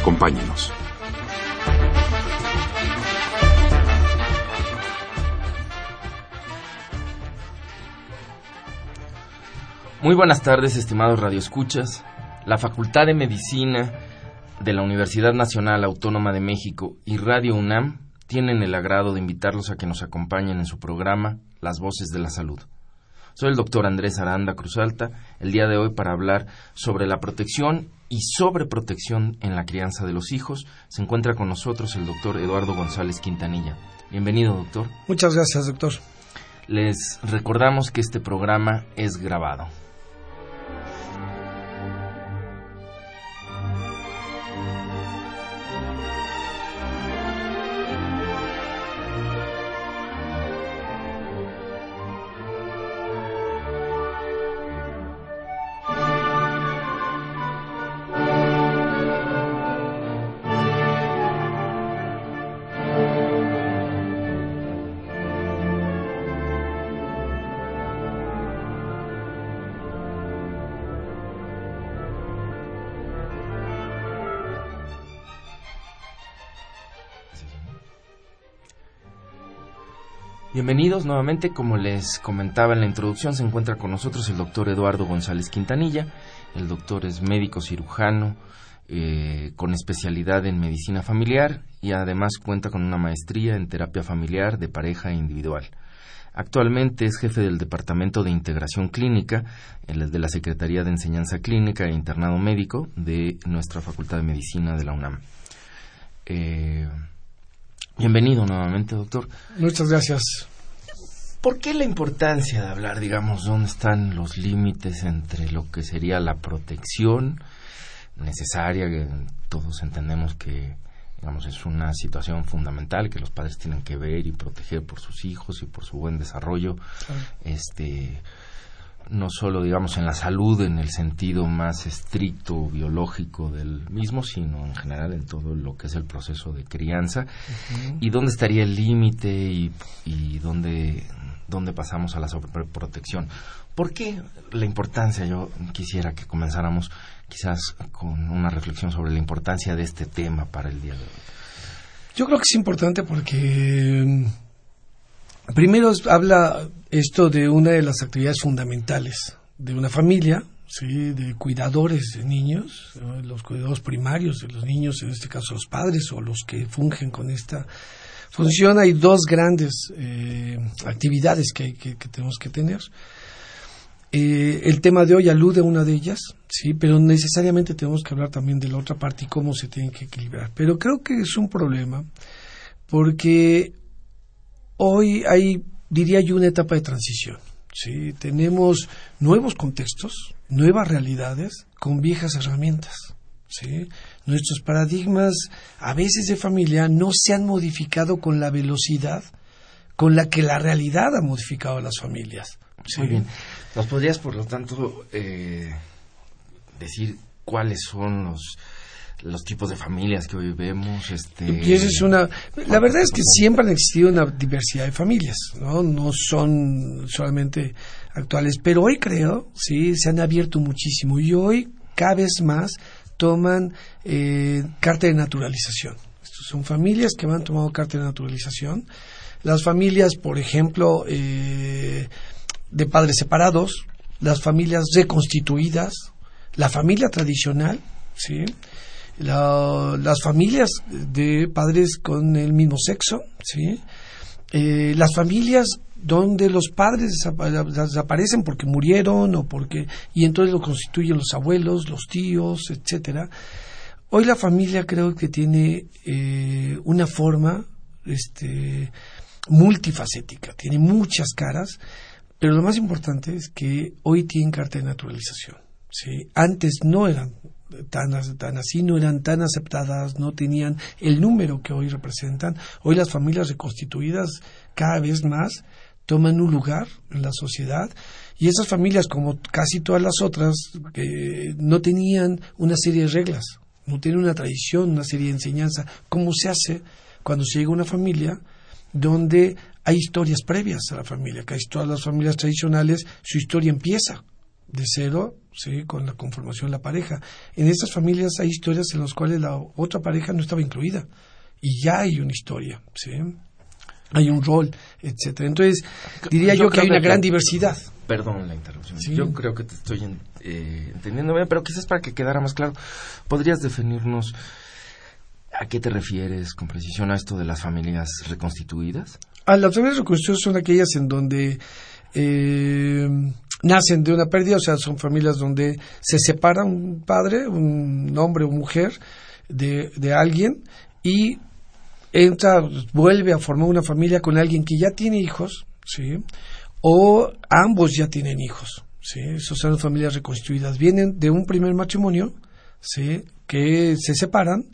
Acompáñenos. Muy buenas tardes, estimados radioescuchas. La Facultad de Medicina de la Universidad Nacional Autónoma de México y Radio UNAM tienen el agrado de invitarlos a que nos acompañen en su programa Las Voces de la Salud. Soy el doctor Andrés Aranda Cruzalta, el día de hoy para hablar sobre la protección y sobreprotección en la crianza de los hijos. Se encuentra con nosotros el doctor Eduardo González Quintanilla. Bienvenido, doctor. Muchas gracias, doctor. Les recordamos que este programa es grabado. Bienvenidos nuevamente, como les comentaba en la introducción, se encuentra con nosotros el doctor Eduardo González Quintanilla. El doctor es médico cirujano eh, con especialidad en medicina familiar y además cuenta con una maestría en terapia familiar de pareja e individual. Actualmente es jefe del Departamento de Integración Clínica, de la Secretaría de Enseñanza Clínica e Internado Médico de nuestra Facultad de Medicina de la UNAM. Eh, bienvenido nuevamente, doctor. Muchas gracias. ¿Por qué la importancia de hablar, digamos, dónde están los límites entre lo que sería la protección necesaria, que todos entendemos que, digamos, es una situación fundamental que los padres tienen que ver y proteger por sus hijos y por su buen desarrollo, este, no solo, digamos, en la salud en el sentido más estricto biológico del mismo, sino en general en todo lo que es el proceso de crianza y dónde estaría el límite y, y dónde dónde pasamos a la sobreprotección. ¿Por qué la importancia? Yo quisiera que comenzáramos quizás con una reflexión sobre la importancia de este tema para el día de hoy. Yo creo que es importante porque mm, primero habla esto de una de las actividades fundamentales de una familia, sí, de cuidadores de niños, los cuidados primarios de los niños, en este caso los padres o los que fungen con esta función. Hay dos grandes eh, actividades que, que- que tenemos que tener. Eh, el tema de hoy alude a una de ellas, sí, pero necesariamente tenemos que hablar también de la otra parte y cómo se tienen que equilibrar. Pero creo que es un problema porque hoy hay, diría yo, una etapa de transición. Sí, tenemos nuevos contextos, nuevas realidades con viejas herramientas. ¿sí? Nuestros paradigmas, a veces de familia, no se han modificado con la velocidad con la que la realidad ha modificado a las familias. ¿sí? Muy bien. ¿Nos podrías, por lo tanto, eh, decir cuáles son los los tipos de familias que hoy vemos? Este, es una, la verdad es que siempre han existido una diversidad de familias, ¿no? No son solamente actuales, pero hoy creo, sí, se han abierto muchísimo y hoy cada vez más toman eh, carta de naturalización. Estos son familias que van tomando carta de naturalización. Las familias, por ejemplo, eh, de padres separados, las familias reconstituidas, la familia tradicional, ¿sí? La- las familias de padres con el mismo sexo, ¿sí? Eh, las familias donde los padres desapa- desaparecen porque murieron o porque y entonces lo constituyen los abuelos, los tíos, etcétera. Hoy la familia creo que tiene eh, una forma este, multifacética, tiene muchas caras, pero lo más importante es que hoy tienen carta de naturalización. ¿sí? Antes no eran tan, tan así, no eran tan aceptadas, no tenían el número que hoy representan. Hoy las familias reconstituidas cada vez más toman un lugar en la sociedad y esas familias, como casi todas las otras, no tenían una serie de reglas, no tienen una tradición, una serie de enseñanza, cómo se hace cuando se llega a una familia donde hay historias previas a la familia, que hay todas las familias tradicionales, su historia empieza de cero, ¿sí? con la conformación de la pareja. En estas familias hay historias en las cuales la otra pareja no estaba incluida y ya hay una historia, ¿sí? hay un rol, etcétera. Entonces, diría yo, que hay una gran diversidad. Perdón la interrupción. Yo creo que te estoy eh, entendiendo bien, pero quizás para que quedara más claro, ¿podrías definirnos a qué te refieres con precisión a esto de las familias reconstituidas? A las familias reconstituidas son aquellas en donde eh, nacen de una pérdida, o sea, son familias donde se separa un padre, un hombre o mujer de, de alguien y entra, vuelve a formar una familia con alguien que ya tiene hijos, ¿sí? O ambos ya tienen hijos, ¿sí? Esas son familias reconstruidas. Vienen de un primer matrimonio, ¿sí? Que se separan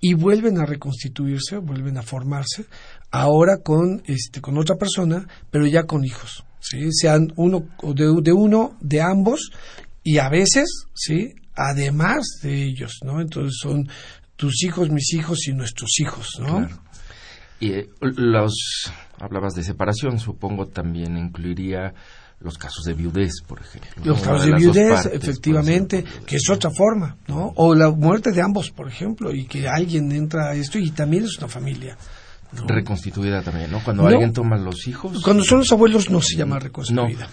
y vuelven a reconstituirse, vuelven a formarse, ahora con, este, con otra persona, pero ya con hijos, ¿sí? Sean uno, de, de uno, de ambos, y a veces, ¿sí? Además de ellos, ¿no? Entonces son tus hijos, mis hijos y nuestros hijos, ¿no? Y eh, los hablabas de separación, supongo también incluiría los casos de viudez, por ejemplo. Los casos de, viudez, efectivamente, que es otra forma, ¿no? O la muerte de ambos, por ejemplo, y que alguien entra a esto y también es una familia. Reconstituida también, ¿no? Cuando alguien toma los hijos. Cuando son los abuelos no se llama reconstituida.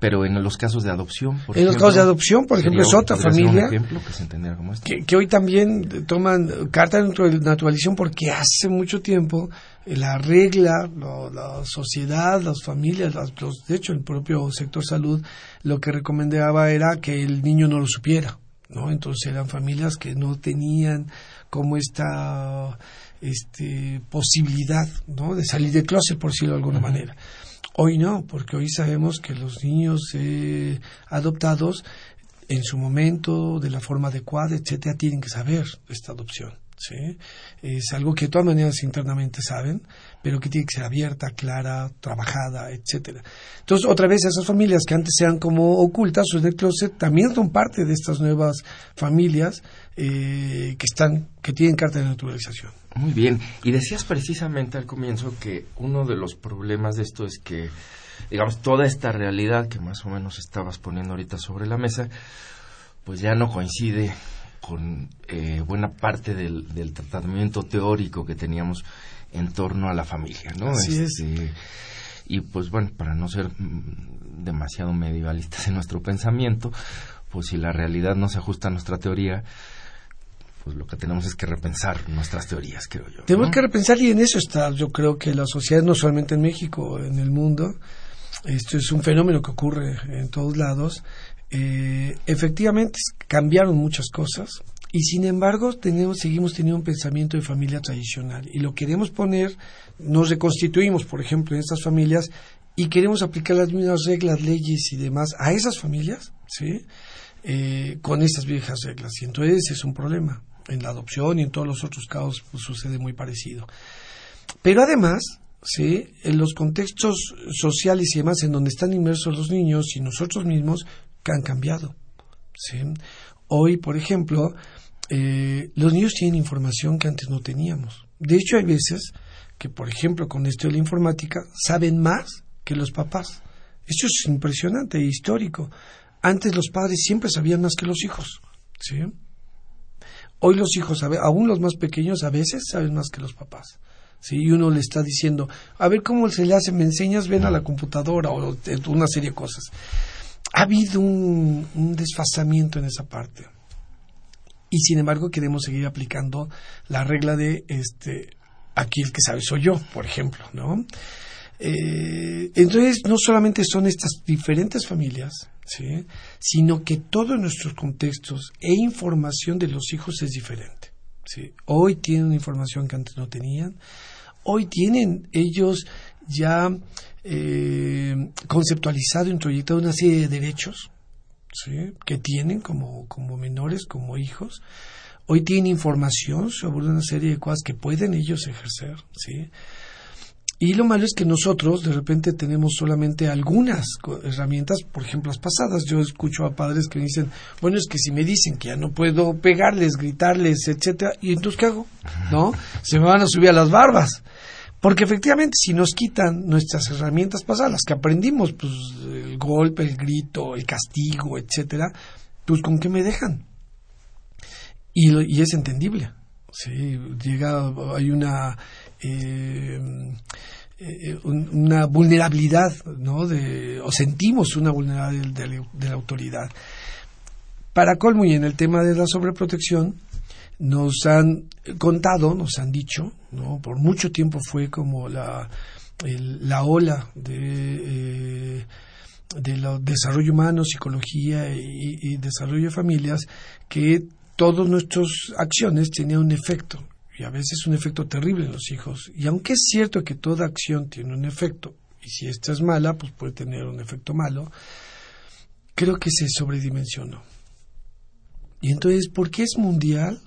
Pero en los casos de adopción, por En los casos de adopción, por ejemplo, es otra familia. Un ejemplo que, se como que, que, hoy también toman carta de naturalización porque hace mucho tiempo la regla, la sociedad, las familias, los, de hecho el propio sector salud lo que recomendaba era que el niño no lo supiera, ¿no? Entonces eran familias que no tenían como esta este, posibilidad, ¿no? De salir de closet, por decirlo de alguna manera. Hoy no, porque hoy sabemos que los niños eh, adoptados en su momento, de la forma adecuada, etcétera, tienen que saber esta adopción. ¿Sí? Es algo que de todas maneras internamente saben, pero que tiene que ser abierta, clara, trabajada, etcétera. Entonces, otra vez, esas familias que antes sean como ocultas o de closet, también son parte de estas nuevas familias eh, que están, que tienen carta de naturalización. Muy bien. Y decías precisamente al comienzo que uno de los problemas de esto es que, digamos, toda esta realidad que más o menos estabas poniendo ahorita sobre la mesa, pues ya no coincide con eh, buena parte del, tratamiento teórico que teníamos en torno a la familia, ¿no? Así es. Este, y pues bueno, para no ser mm, demasiado medievalistas en nuestro pensamiento, pues si la realidad no se ajusta a nuestra teoría, pues lo que tenemos es que repensar nuestras teorías, creo yo. Tenemos que repensar y en eso está, yo creo que la sociedad, no solamente en México, en el mundo, esto es un fenómeno que ocurre en todos lados. Eh, efectivamente, cambiaron muchas cosas y sin embargo tenemos, seguimos teniendo un pensamiento de familia tradicional y lo queremos poner, nos reconstituimos, por ejemplo, en estas familias y queremos aplicar las mismas reglas, leyes y demás a esas familias, ¿sí? Eh, con estas viejas reglas. Y entonces es un problema en la adopción y en todos los otros casos pues, sucede muy parecido. Pero además, ¿sí? en los contextos sociales y demás en donde están inmersos los niños y nosotros mismos, que han cambiado. ¿sí? Hoy, por ejemplo, eh, los niños tienen información que antes no teníamos. De hecho, hay veces que, por ejemplo, con esto de la informática, saben más que los papás. Esto es impresionante e histórico. Antes los padres siempre sabían más que los hijos. ¿sí? Hoy los hijos, aún los más pequeños, a veces saben más que los papás. ¿sí? Y uno le está diciendo, a ver cómo se le hace, me enseñas, ven a la computadora o una serie de cosas. Ha habido un, desfasamiento en esa parte. Y sin embargo queremos seguir aplicando la regla de este aquí el que sabe soy yo, por ejemplo, ¿no? Eh, entonces no solamente son estas diferentes familias, ¿sí? sino que todos nuestros contextos e información de los hijos es diferente. ¿sí? Hoy tienen información que antes no tenían, hoy tienen ellos ya eh, conceptualizado, introyectado una serie de derechos, ¿sí? que tienen como, como menores, como hijos. Hoy tienen información sobre una serie de cosas que pueden ellos ejercer. ¿sí? Y lo malo es que nosotros de repente tenemos solamente algunas herramientas, por ejemplo, las pasadas. Yo escucho a padres que dicen, bueno, es que si me dicen que ya no puedo pegarles, gritarles, etcétera, ¿y entonces qué hago? ¿No? Se me van a subir a las barbas. Porque efectivamente, si nos quitan nuestras herramientas pasadas, las que aprendimos, pues el golpe, el grito, el castigo, etcétera, pues ¿con qué me dejan? Y, y es entendible. Sí, llega, hay una eh, eh, un- una vulnerabilidad, ¿no? De, o sentimos una vulnerabilidad de, la- de la autoridad. Para colmo y en el tema de la sobreprotección, nos han contado, nos han dicho, ¿no? Por mucho tiempo fue como la, la ola de, eh, de lo- desarrollo humano, psicología y, y desarrollo de familias, que todas nuestras acciones tenían un efecto, y a veces un efecto terrible en los hijos. Y aunque es cierto que toda acción tiene un efecto, y si esta es mala, pues puede tener un efecto malo, creo que se sobredimensionó. Y entonces, ¿por qué es mundial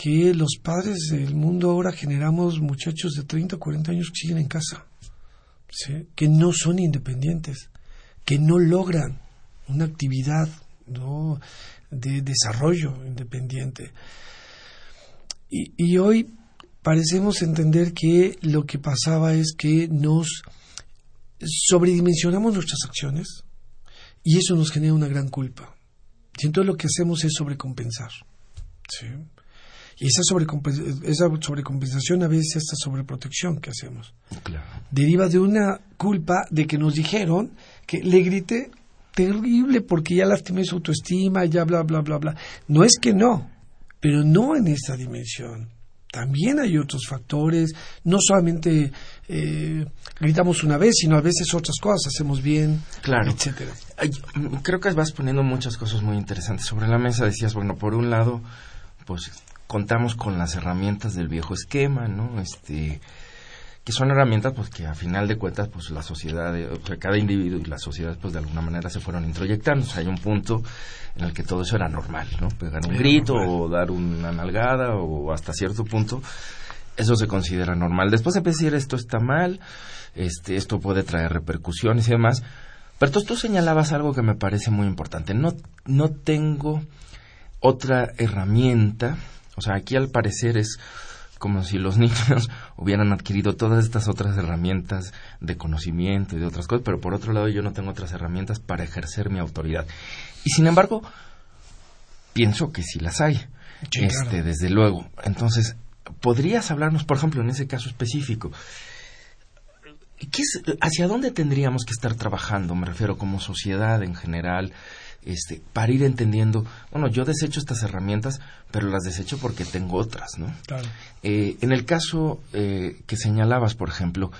que los padres del mundo ahora generamos muchachos de 30 o 40 años que siguen en casa? Que no son independientes, que no logran una actividad ¿no? de desarrollo independiente. Y, hoy parecemos entender que lo que pasaba es que nos sobredimensionamos nuestras acciones y eso nos genera una gran culpa. Y entonces lo que hacemos es sobrecompensar. Y esa, sobrecompen- esa sobrecompensación a veces esta sobreprotección que hacemos Claro. deriva de una culpa de que nos dijeron que le grité terrible porque ya lastimé su autoestima, ya bla, bla, bla, bla. No es que no, pero no en esa dimensión. También hay otros factores, no solamente eh, gritamos una vez, sino a veces otras cosas hacemos bien, Claro. etcétera. Creo que vas poniendo muchas cosas muy interesantes sobre la mesa. Decías, bueno, por un lado, pues contamos con las herramientas del viejo esquema, ¿no? Este, que son herramientas, pues que a final de cuentas, pues la sociedad, eh, o sea, cada individuo y la sociedad, pues de alguna manera se fueron introyectando. O sea, hay un punto en el que todo eso era normal, ¿no? Pegar un Era grito normal. o dar una nalgada o hasta cierto punto eso se considera normal. Después de decir esto está mal, este, esto puede traer repercusiones y demás. Pero entonces tú señalabas algo que me parece muy importante. No, no tengo otra herramienta. O sea, aquí al parecer es como si los niños hubieran adquirido todas estas otras herramientas de conocimiento y de otras cosas, pero por otro lado yo no tengo otras herramientas para ejercer mi autoridad. Y sin embargo, pienso que sí las hay. Sí, este, claro. desde luego. Entonces, ¿podrías hablarnos, por ejemplo, en ese caso específico? ¿qué es- ¿Hacia dónde tendríamos que estar trabajando? Me refiero como sociedad en general, este, para ir entendiendo, bueno, yo desecho estas herramientas, pero las desecho porque tengo otras, ¿no? Claro. Eh, en el caso eh, que señalabas, por ejemplo,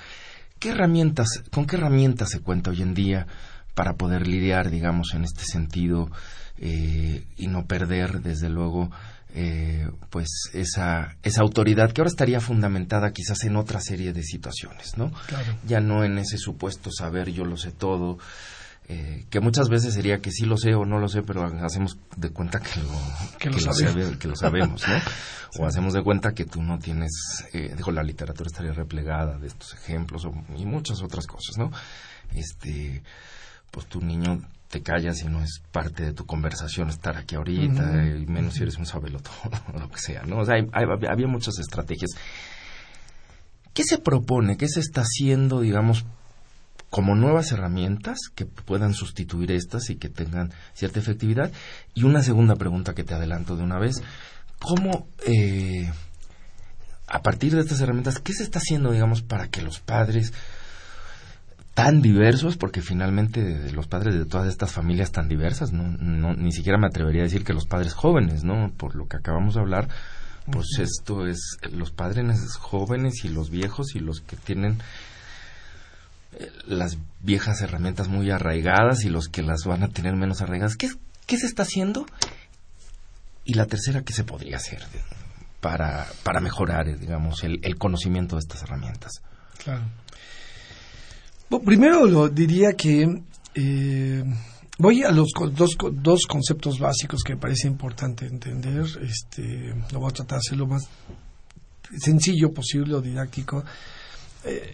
¿qué herramientas, con qué herramientas se cuenta hoy en día para poder lidiar, digamos, en este sentido eh, y no perder, desde luego, eh, pues esa, esa autoridad que ahora estaría fundamentada quizás en otra serie de situaciones, ¿no? Claro. Ya no en ese supuesto saber yo lo sé todo, eh, que muchas veces sería que sí lo sé o no lo sé, pero hacemos de cuenta que lo, Que lo lo sabemos. sabe- que lo sabemos, ¿no? O hacemos de cuenta que tú no tienes, eh, digo, la literatura estaría replegada de estos ejemplos o- y muchas otras cosas, ¿no? Este, pues tu niño te callas y no es parte de tu conversación estar aquí ahorita, y menos si eres un sabelotodo o lo que sea, ¿no? O sea, hay- hay- había muchas estrategias. ¿Qué se propone? ¿Qué se está haciendo, digamos, como nuevas herramientas que puedan sustituir estas y que tengan cierta efectividad? Y una segunda pregunta que te adelanto de una vez. ¿Cómo, eh, a partir de estas herramientas, qué se está haciendo, digamos, para que los padres tan diversos, porque finalmente los padres de todas estas familias tan diversas, no, no, ni siquiera me atrevería a decir que los padres jóvenes, ¿no? Por lo que acabamos de hablar, pues esto es los padres jóvenes y los viejos y los que tienen las viejas herramientas muy arraigadas y los que las van a tener menos arraigadas. ¿Qué, qué se está haciendo? Y la tercera, ¿qué se podría hacer para, para mejorar, digamos, el, conocimiento de estas herramientas? Claro. Primero lo diría que eh, Voy a los dos, dos conceptos básicos que me parece importante entender. Este, lo voy a tratar de hacer lo más sencillo posible o didáctico. Eh,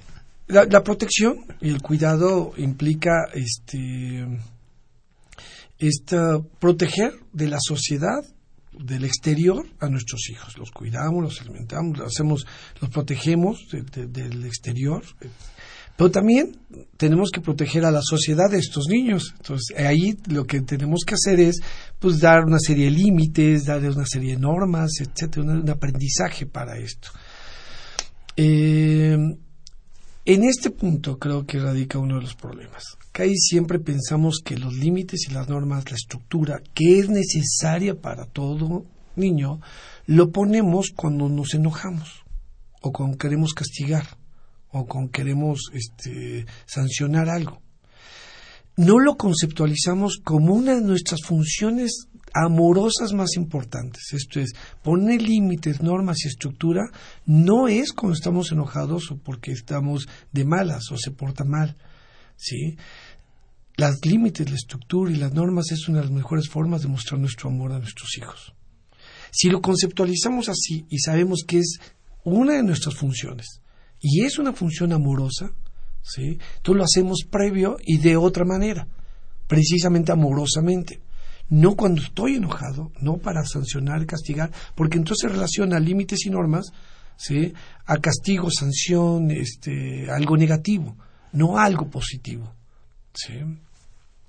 la, la protección y el cuidado implica este, proteger de la sociedad, del exterior a nuestros hijos. Los cuidamos, los alimentamos, los hacemos, los protegemos de- de- del exterior. Pero también tenemos que proteger a la sociedad de estos niños. Entonces, ahí lo que tenemos que hacer es pues dar una serie de límites, darles una serie de normas, etcétera, un, un aprendizaje para esto. Eh, en este punto creo que radica uno de los problemas. Ahí siempre pensamos que los límites y las normas, la estructura que es necesaria para todo niño, lo ponemos cuando nos enojamos o cuando queremos castigar o cuando queremos este, sancionar algo. No lo conceptualizamos como una de nuestras funciones amorosas más importantes. Esto es, poner límites, normas y estructura no es cuando estamos enojados o porque estamos de malas o se porta mal. ¿sí? Las límites, la estructura y las normas es una de las mejores formas de mostrar nuestro amor a nuestros hijos. Si lo conceptualizamos así y sabemos que es una de nuestras funciones y es una función amorosa, ¿sí? Entonces lo hacemos previo y de otra manera, precisamente amorosamente. No cuando estoy enojado, no para sancionar, castigar, porque entonces relaciona límites y normas ¿sí? a castigo, sanción, este, algo negativo, no algo positivo. ¿sí?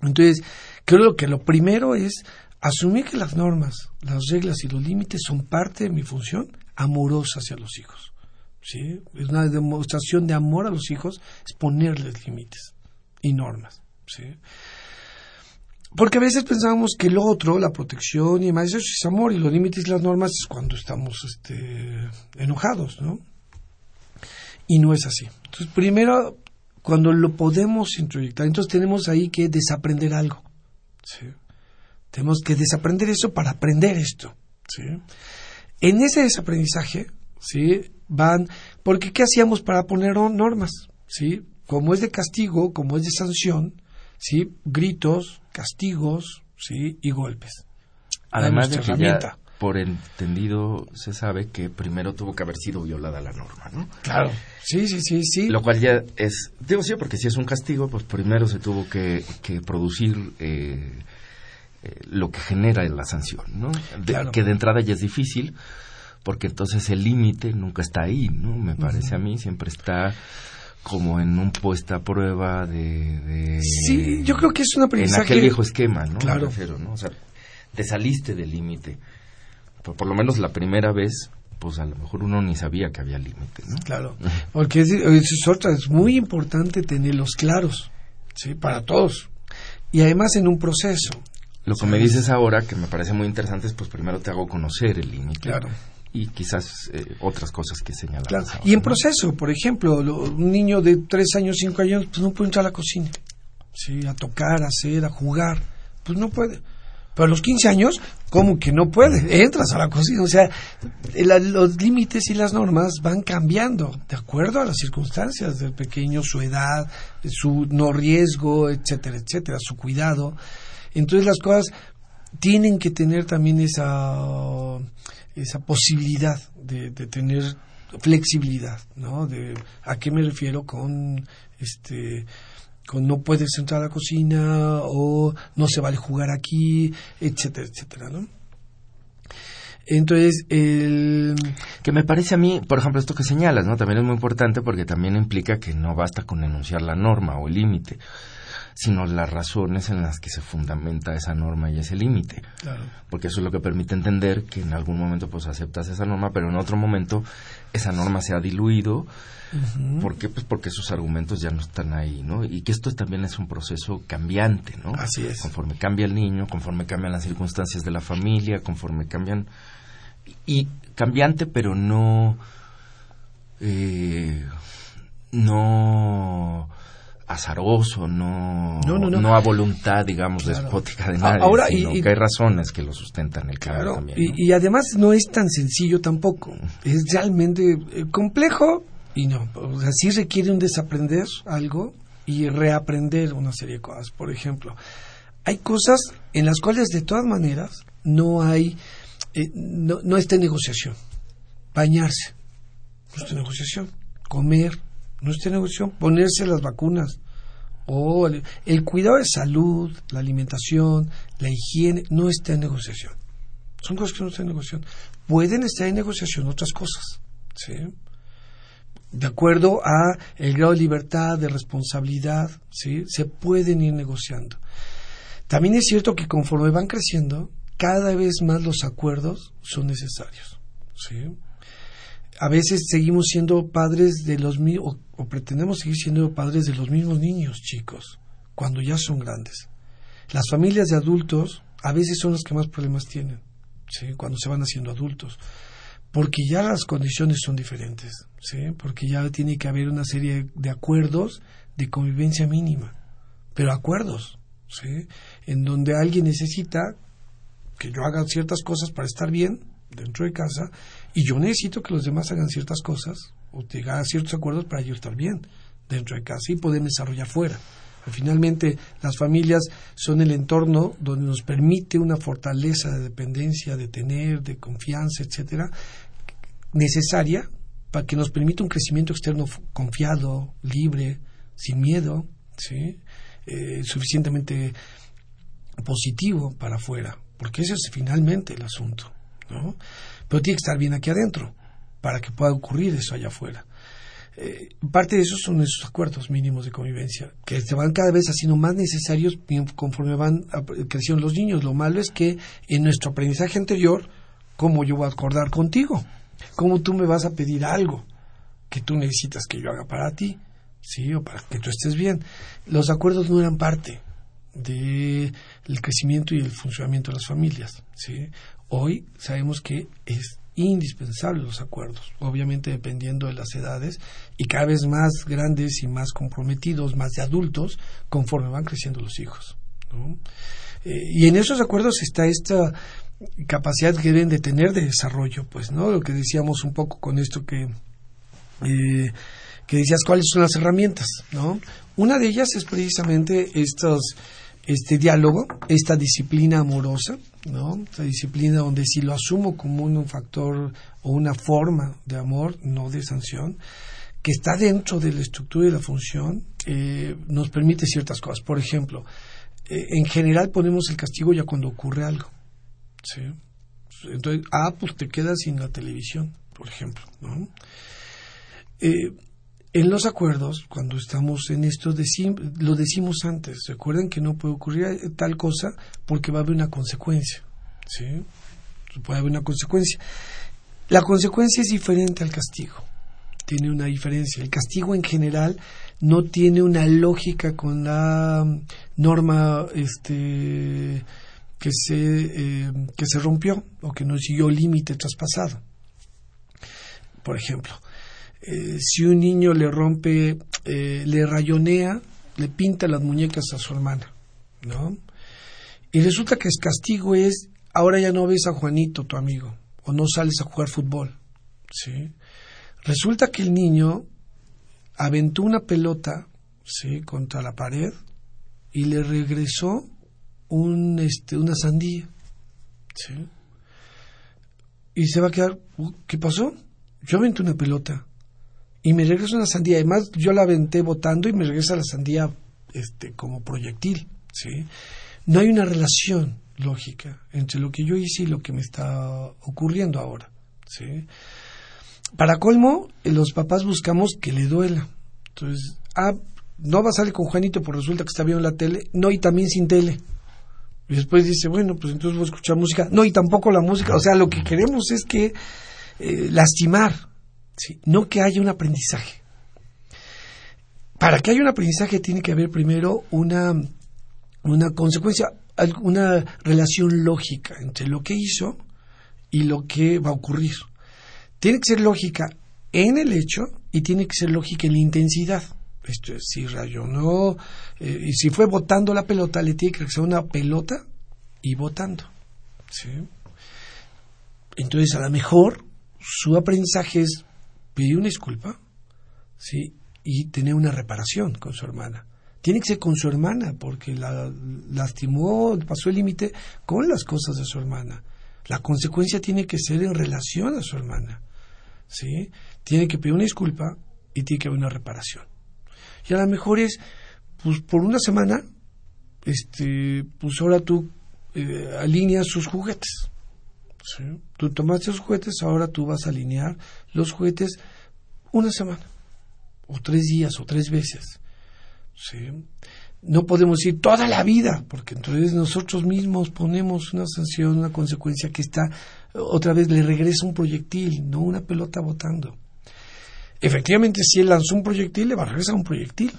Entonces, creo que lo primero es asumir que las normas, las reglas y los límites son parte de mi función amorosa hacia los hijos. ¿sí? Es una demostración de amor a los hijos, es ponerles límites y normas. ¿sí? Porque a veces pensamos que lo otro, la protección y demás, eso es amor y los límites y las normas es cuando estamos este, enojados, ¿no? Y no es así. Entonces, primero, cuando lo podemos introyectar, entonces tenemos ahí que desaprender algo. ¿sí? Tenemos que desaprender eso para aprender esto. ¿sí? En ese desaprendizaje, ¿sí? Van, porque ¿qué hacíamos para poner normas? ¿sí? Como es de castigo, como es de sanción, ¿sí? Gritos, castigos, ¿sí? Y golpes. Además de que ya, herramienta. por entendido, se sabe que primero tuvo que haber sido violada la norma, ¿no? Claro. Sí, sí, sí, sí. Lo cual ya es, digo sí, porque si es un castigo, pues primero se tuvo que, que producir eh, eh, lo que genera la sanción, ¿no? De- Claro. Que de entrada ya es difícil, porque entonces el límite nunca está ahí, ¿no? Me parece a mí, siempre está como en un puesta a prueba de... de- Sí, yo creo que es un En aprendizaje. aquel viejo esquema, ¿no? Claro. Me refiero, ¿no? O sea, te saliste del límite. Por, por lo menos la primera vez, pues a lo mejor uno ni sabía que había límite, ¿no? Claro, porque es, es otra, es muy importante tenerlos claros, ¿sí? Para todos. Y además en un proceso. Lo que me dices ahora, que me parece muy interesante, es pues primero te hago conocer el límite. Claro. Y quizás eh, otras cosas que señalar. Claro. Y en proceso, por ejemplo, lo- un niño de 3 años, 5 años, pues no puede entrar a la cocina, ¿sí? A tocar, a hacer, a jugar, pues no puede. Pero a los 15 años, ¿cómo que no puede? Entras a la cocina, o sea, la- los límites y las normas van cambiando de acuerdo a las circunstancias del pequeño, su edad, su no riesgo, etcétera, etcétera, su cuidado. Entonces las cosas tienen que tener también esa, esa posibilidad de, de tener flexibilidad, ¿no? De, ¿A qué me refiero con este con no puedes entrar a la cocina o no se vale jugar aquí, etcétera, etcétera, ¿no? Entonces, el, Que me parece a mí, por ejemplo, esto que señalas, ¿no? También es muy importante porque también implica que no basta con enunciar la norma o el límite, sino las razones en las que se fundamenta esa norma y ese límite. claro, Porque eso es lo que permite entender que en algún momento pues aceptas esa norma, pero en otro momento esa norma se ha diluido. ¿Por qué? Pues porque sus argumentos ya no están ahí, ¿no? Y que esto también es un proceso cambiante, ¿no? Así es. Conforme cambia el niño, conforme cambian las circunstancias de la familia, conforme cambian... Y cambiante, pero no... eh, no azaroso, no, No, no, no. a voluntad, digamos, Claro. despótica de nadie, ahora, sino y- que hay razones que lo sustentan el Claro, también. y además no es tan sencillo tampoco. Es realmente eh, complejo y no. O sea, sí requiere un desaprender algo y reaprender una serie de cosas. Por ejemplo, hay cosas en las cuales de todas maneras no hay, eh, no, no está en negociación. Bañarse, no está en negociación. Comer, no está en negociación. Ponerse las vacunas. O el, el cuidado de salud, la alimentación, la higiene, no está en negociación. Son cosas que no están en negociación. Pueden estar en negociación otras cosas. ¿sí? de acuerdo a el grado de libertad, de responsabilidad, ¿sí? se pueden ir negociando. También es cierto que conforme van creciendo, cada vez más los acuerdos son necesarios. ¿sí? A veces seguimos siendo padres de los mismos, o, o pretendemos seguir siendo padres de los mismos niños chicos, cuando ya son grandes. Las familias de adultos a veces son las que más problemas tienen, ¿sí? cuando se van haciendo adultos porque ya las condiciones son diferentes, ¿sí? porque ya tiene que haber una serie de acuerdos de convivencia mínima, pero acuerdos, ¿sí? en donde alguien necesita que yo haga ciertas cosas para estar bien dentro de casa y yo necesito que los demás hagan ciertas cosas o llegar a ciertos acuerdos para yo estar bien dentro de casa y poder desarrollar fuera. Finalmente, las familias son el entorno donde nos permite una fortaleza de dependencia, de tener, de confianza, etcétera, necesaria para que nos permita un crecimiento externo confiado, libre, sin miedo, ¿sí? Eh, suficientemente positivo para afuera, porque ese es finalmente el asunto, ¿no? Pero tiene que estar bien aquí adentro para que pueda ocurrir eso allá afuera. Eh, parte de eso son esos acuerdos mínimos de convivencia, que se van cada vez haciendo más necesarios conforme van creciendo los niños. Lo malo es que en nuestro aprendizaje anterior, ¿cómo yo voy a acordar contigo? ¿Cómo tú me vas a pedir algo que tú necesitas que yo haga para ti? ¿Sí? O para que tú estés bien. Los acuerdos no eran parte del crecimiento y el funcionamiento de las familias. ¿sí? Hoy sabemos que es indispensable los acuerdos, obviamente dependiendo de las edades y cada vez más grandes y más comprometidos, más de adultos, conforme van creciendo los hijos. ¿no? Eh, y en esos acuerdos está esta capacidad que deben de tener de desarrollo, pues, ¿no? Lo que decíamos un poco con esto que, eh, que decías, cuáles son las herramientas, ¿no? Una de ellas es precisamente estos, este diálogo, esta disciplina amorosa, ¿no? Esta disciplina donde si lo asumo como un factor o una forma de amor, no de sanción, que está dentro de la estructura y la función, eh, nos permite ciertas cosas. Por ejemplo, eh, en general ponemos el castigo ya cuando ocurre algo. ¿sí? Entonces, ah, pues te quedas sin la televisión, por ejemplo, ¿no? Eh, en los acuerdos, cuando estamos en esto, lo decimos antes. Recuerden que no puede ocurrir tal cosa porque va a haber una consecuencia. ¿sí? Puede haber una consecuencia. La consecuencia es diferente al castigo. Tiene una diferencia. El castigo en general no tiene una lógica con la norma este, que se, eh, que se rompió o que no siguió límite traspasado. Por ejemplo, eh, si un niño le rompe, eh, le rayonea, le pinta las muñecas a su hermana, ¿no? Y resulta que el castigo es, ahora ya no ves a Juanito, tu amigo, o no sales a jugar fútbol, ¿sí? Resulta que el niño aventó una pelota, ¿sí? Contra la pared y le regresó un, este, una sandía. ¿sí? Y se va a quedar, ¿qué pasó? Yo aventé una pelota y me regresa una sandía. Además, yo la aventé botando y me regresa la sandía este, como proyectil. ¿sí? No hay una relación lógica entre lo que yo hice y lo que me está ocurriendo ahora. ¿sí? Para colmo, los papás buscamos que le duela. Entonces, ah, no va a salir con Juanito, por resulta que está viendo la tele. No, y también sin tele. Y después dice, bueno, pues entonces voy a escuchar música. No, y tampoco la música. O sea, lo que queremos es que eh, lastimar, ¿sí? no que haya un aprendizaje. Para que haya un aprendizaje tiene que haber primero una, una consecuencia, una relación lógica entre lo que hizo y lo que va a ocurrir. Tiene que ser lógica en el hecho y tiene que ser lógica en la intensidad. Esto es, si rayonó, eh, y si fue botando la pelota, le tiene que regresar una pelota y votando. ¿sí? Entonces, a lo mejor su aprendizaje es pedir una disculpa ¿sí? y tener una reparación con su hermana. tiene que ser con su hermana, porque la lastimó, pasó el límite con las cosas de su hermana. La consecuencia tiene que ser en relación a su hermana. ¿sí? Tiene que pedir una disculpa y tiene que haber una reparación. Y a lo mejor es, pues por una semana, este, pues ahora tú eh, alineas sus juguetes. ¿Sí? Tú tomaste sus juguetes, ahora tú vas a alinear los juguetes una semana, o tres días, o tres veces. ¿sí? No podemos ir toda la vida, porque entonces nosotros mismos ponemos una sanción, una consecuencia que está, otra vez le regresa un proyectil, no una pelota botando. Efectivamente, si él lanzó un proyectil, le va a regresar un proyectil.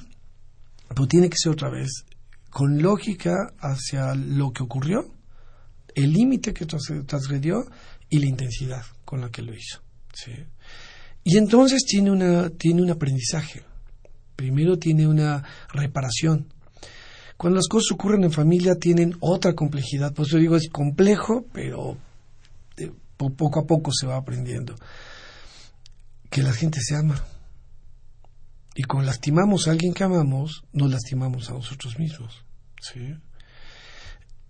Pero tiene que ser otra vez con lógica hacia lo que ocurrió, el límite que transgredió y la intensidad con la que lo hizo. Y entonces tiene, una, tiene un aprendizaje. Primero tiene una reparación. Cuando las cosas ocurren en familia tienen otra complejidad. Por eso digo, es complejo, pero eh, poco a poco se va aprendiendo. Que la gente se ama. Y cuando lastimamos a alguien que amamos, nos lastimamos a nosotros mismos. ¿sí?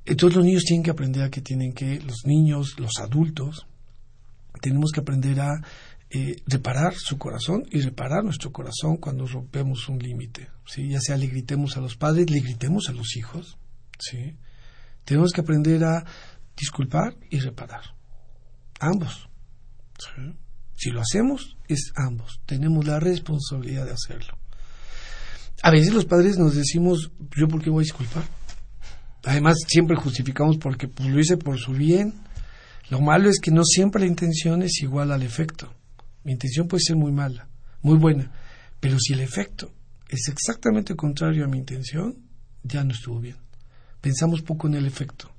Entonces los niños tienen que aprender a que tienen que, los niños, los adultos, tenemos que aprender a eh, reparar su corazón y reparar nuestro corazón cuando rompemos un límite. ¿sí? Ya sea le gritemos a los padres, le gritemos a los hijos. ¿sí? Tenemos que aprender a disculpar y reparar. Ambos. Si lo hacemos, es ambos. Tenemos la responsabilidad de hacerlo. A veces los padres nos decimos, ¿yo por qué voy a disculpar? Además, siempre justificamos porque pues, lo hice por su bien. Lo malo es que no siempre la intención es igual al efecto. Mi intención puede ser muy mala, muy buena, pero si el efecto es exactamente contrario a mi intención, ya no estuvo bien. Pensamos poco en el efecto.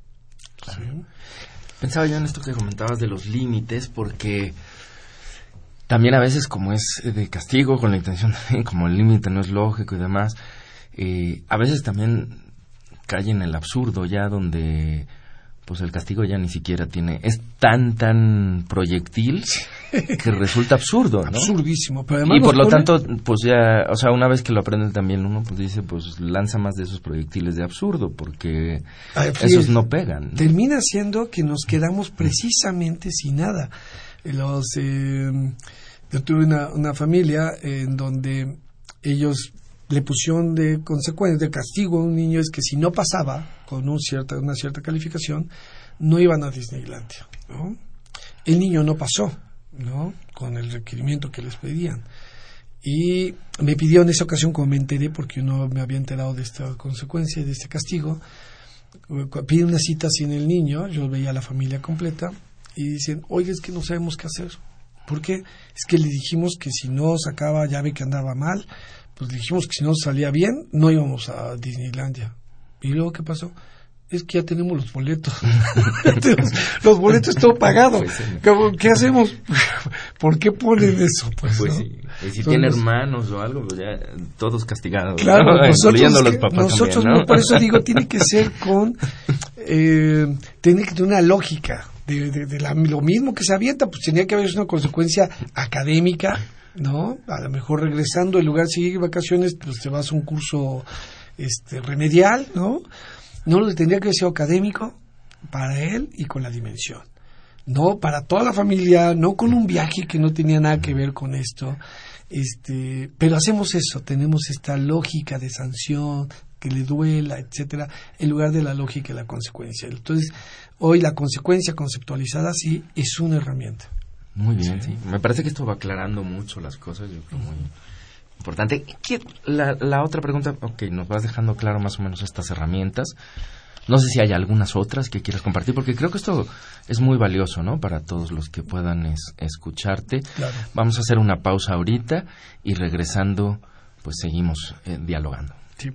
Pensaba yo en esto que comentabas de los límites, porque también a veces como es de castigo, con la intención como el límite no es lógico y demás, eh, a veces también cae en el absurdo ya donde pues el castigo ya ni siquiera tiene, es tan, tan proyectil que resulta absurdo, ¿no? Absurdísimo. Pero y por lo tanto, pues ya, o sea, una vez que lo aprenden también uno, pues dice, pues lanza más de esos proyectiles de absurdo, porque esos no pegan. Termina siendo que nos quedamos precisamente sin nada. Los, eh, yo tuve una, una familia en donde ellos le pusieron de consecuencia, de castigo a un niño es que si no pasaba con un cierta, una cierta calificación, no iban a Disneylandia. ¿no? El niño no pasó ¿no? con el requerimiento que les pedían. Y me pidió en esa ocasión, como me enteré, porque uno me había enterado de esta consecuencia, de este castigo, pide una cita sin el niño, yo veía a la familia completa, y dicen, oye, es que no sabemos qué hacer. ¿Por qué? Es que le dijimos que si no sacaba llave que andaba mal, pues dijimos que si no salía bien, no íbamos a Disneylandia. ¿Y luego qué pasó? Es que ya tenemos los boletos. los boletos todo pagado. Pues ¿Qué hacemos? ¿Por qué ponen eso? Pues, pues sí. Y si tiene hermanos o algo, pues ya todos castigados. Claro, nosotros, los papás nosotros ¿no? por eso digo, tiene que ser con, eh, tiene que tener una lógica. De, de, lo mismo que se avienta, pues tenía que haber una consecuencia académica, ¿no? A lo mejor regresando, en lugar de seguir vacaciones, pues te vas a un curso este, remedial, ¿no? No lo tendría que sido académico para él y con la dimensión. No para toda la familia, no con un viaje que no tenía nada que ver con esto. Este, pero hacemos eso, tenemos esta lógica de sanción, que le duela, etcétera, en lugar de la lógica y la consecuencia. Entonces, hoy la consecuencia conceptualizada sí es una herramienta. Muy bien, sí. Me parece que esto va aclarando mucho las cosas, yo creo muy importante. La, la otra pregunta, ok, nos vas dejando claro más o menos estas herramientas. No sé si hay algunas otras que quieras compartir, porque creo que esto es muy valioso, ¿no? Para todos los que puedan escucharte. Vamos a hacer una pausa ahorita y regresando, pues seguimos eh, dialogando. Sí.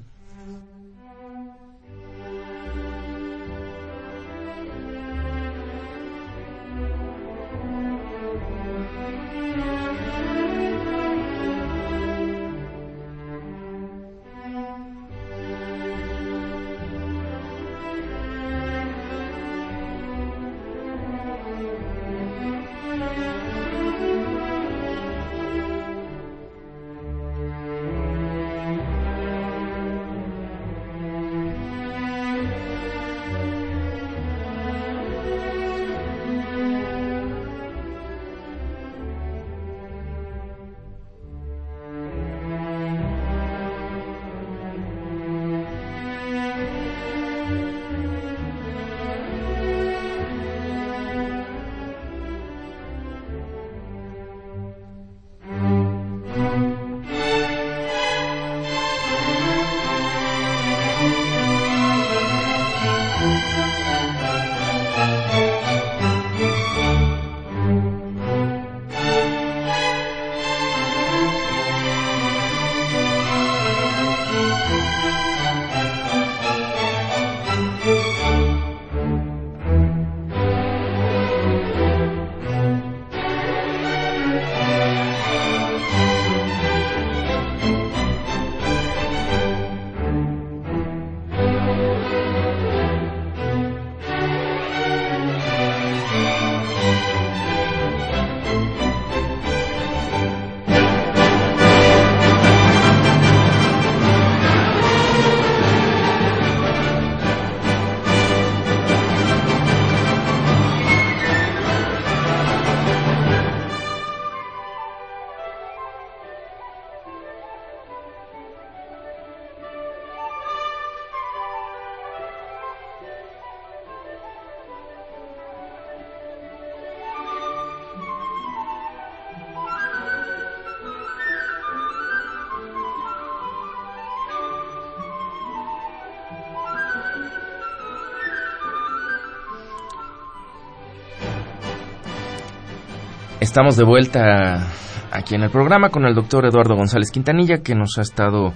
Estamos de vuelta aquí en el programa con el doctor Eduardo González Quintanilla, que nos ha estado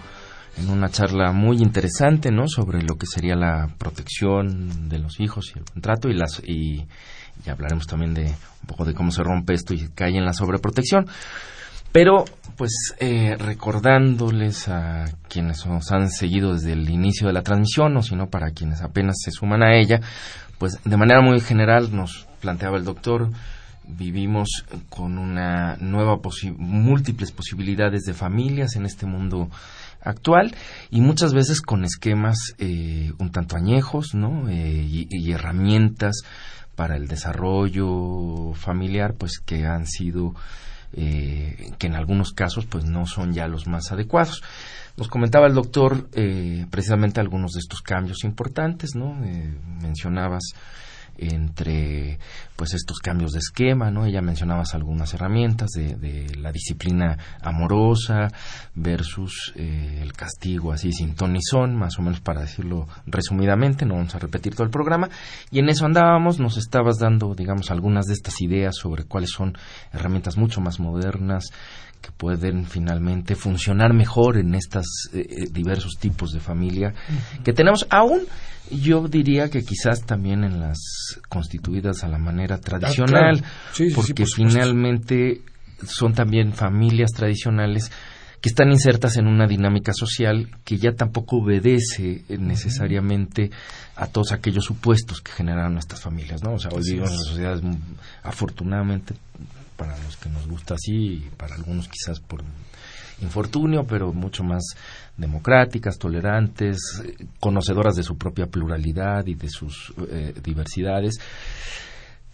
en una charla muy interesante, ¿no? Sobre lo que sería la protección de los hijos y el contrato y las y, y hablaremos también de un poco de cómo se rompe esto y cae en la sobreprotección. Pero, pues, eh, recordándoles a quienes nos han seguido desde el inicio de la transmisión, o si no, para quienes apenas se suman a ella, pues, de manera muy general nos planteaba el doctor, vivimos con una nueva múltiples posibilidades de familias en este mundo actual y muchas veces con esquemas eh, un tanto añejos, ¿no? Eh, y, y herramientas para el desarrollo familiar, pues que han sido eh, que en algunos casos pues no son ya los más adecuados. Nos comentaba el doctor eh, precisamente algunos de estos cambios importantes, ¿no? Eh, mencionabas entre pues estos cambios de esquema, ¿no? Ella mencionabas algunas herramientas de, de la disciplina amorosa versus eh, el castigo así sin ton ni son, más o menos para decirlo resumidamente, no vamos a repetir todo el programa, y en eso andábamos, nos estabas dando, digamos, algunas de estas ideas sobre cuáles son herramientas mucho más modernas, que pueden finalmente funcionar mejor en estos eh, eh, diversos tipos de familia que tenemos aún yo diría que quizás también en las constituidas a la manera tradicional, Ah, Sí, sí, sí, porque por finalmente son también familias tradicionales que están insertas en una dinámica social que ya tampoco obedece eh, necesariamente a todos aquellos supuestos que generaron estas familias, ¿no? O sea, hoy vivimos en sociedades afortunadamente para los que nos gusta así y para algunos quizás por infortunio, pero mucho más democráticas, tolerantes, conocedoras de su propia pluralidad y de sus eh, diversidades.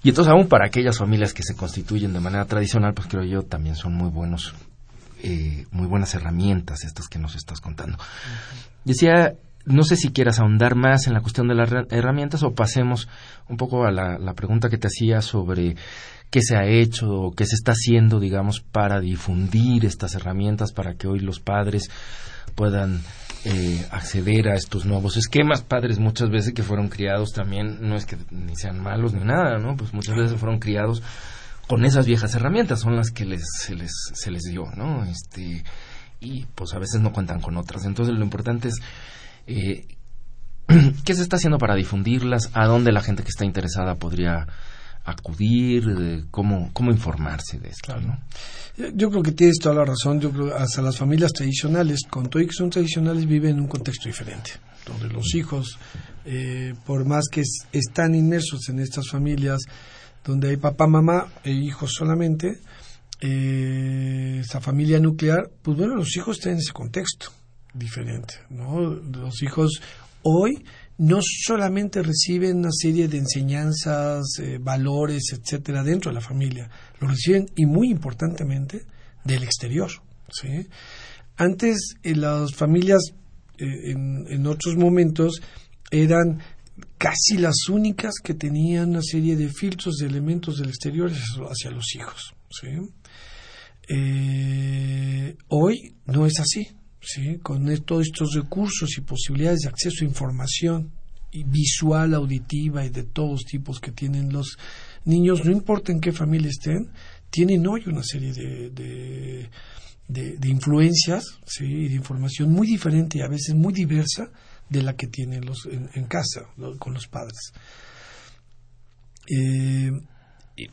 Y entonces aún para aquellas familias que se constituyen de manera tradicional, pues creo yo también son muy buenos, eh, muy buenas herramientas estas que nos estás contando. Decía, no sé si quieras ahondar más en la cuestión de las herra- herramientas o pasemos un poco a la, la pregunta que te hacía sobre qué se ha hecho o qué se está haciendo, digamos, para difundir estas herramientas, para que hoy los padres puedan eh, acceder a estos nuevos esquemas. Padres muchas veces que fueron criados también, no es que ni sean malos ni nada, ¿no? Pues muchas veces fueron criados con esas viejas herramientas, son las que les, se, les, se les dio, ¿no? Este, y pues a veces no cuentan con otras. Entonces lo importante es eh, qué se está haciendo para difundirlas, a dónde la gente que está interesada podría acudir, eh, cómo, cómo informarse de esto, ¿no? Yo creo que tienes toda la razón. Yo creo que hasta las familias tradicionales, con todo y que son tradicionales, viven en un contexto diferente. Donde los hijos, eh, por más que es- están inmersos en estas familias, donde hay papá, mamá e hijos solamente, eh, esa familia nuclear, pues bueno, los hijos están en ese contexto diferente. ¿no? Los hijos hoy no solamente reciben una serie de enseñanzas, eh, valores, etcétera, dentro de la familia, lo reciben y muy importantemente del exterior. ¿sí? Antes eh, las familias en otros momentos eran casi las únicas que tenían una serie de filtros de elementos del exterior hacia- los hijos. ¿sí? Eh, hoy no es así, ¿sí? con todos estos recursos y posibilidades de acceso a información visual, auditiva y de todos tipos que tienen los niños, no importa en qué familia estén, tienen hoy una serie de, influencias y de información muy diferente y a veces muy diversa de la que tienen los en, casa con los padres. Eh,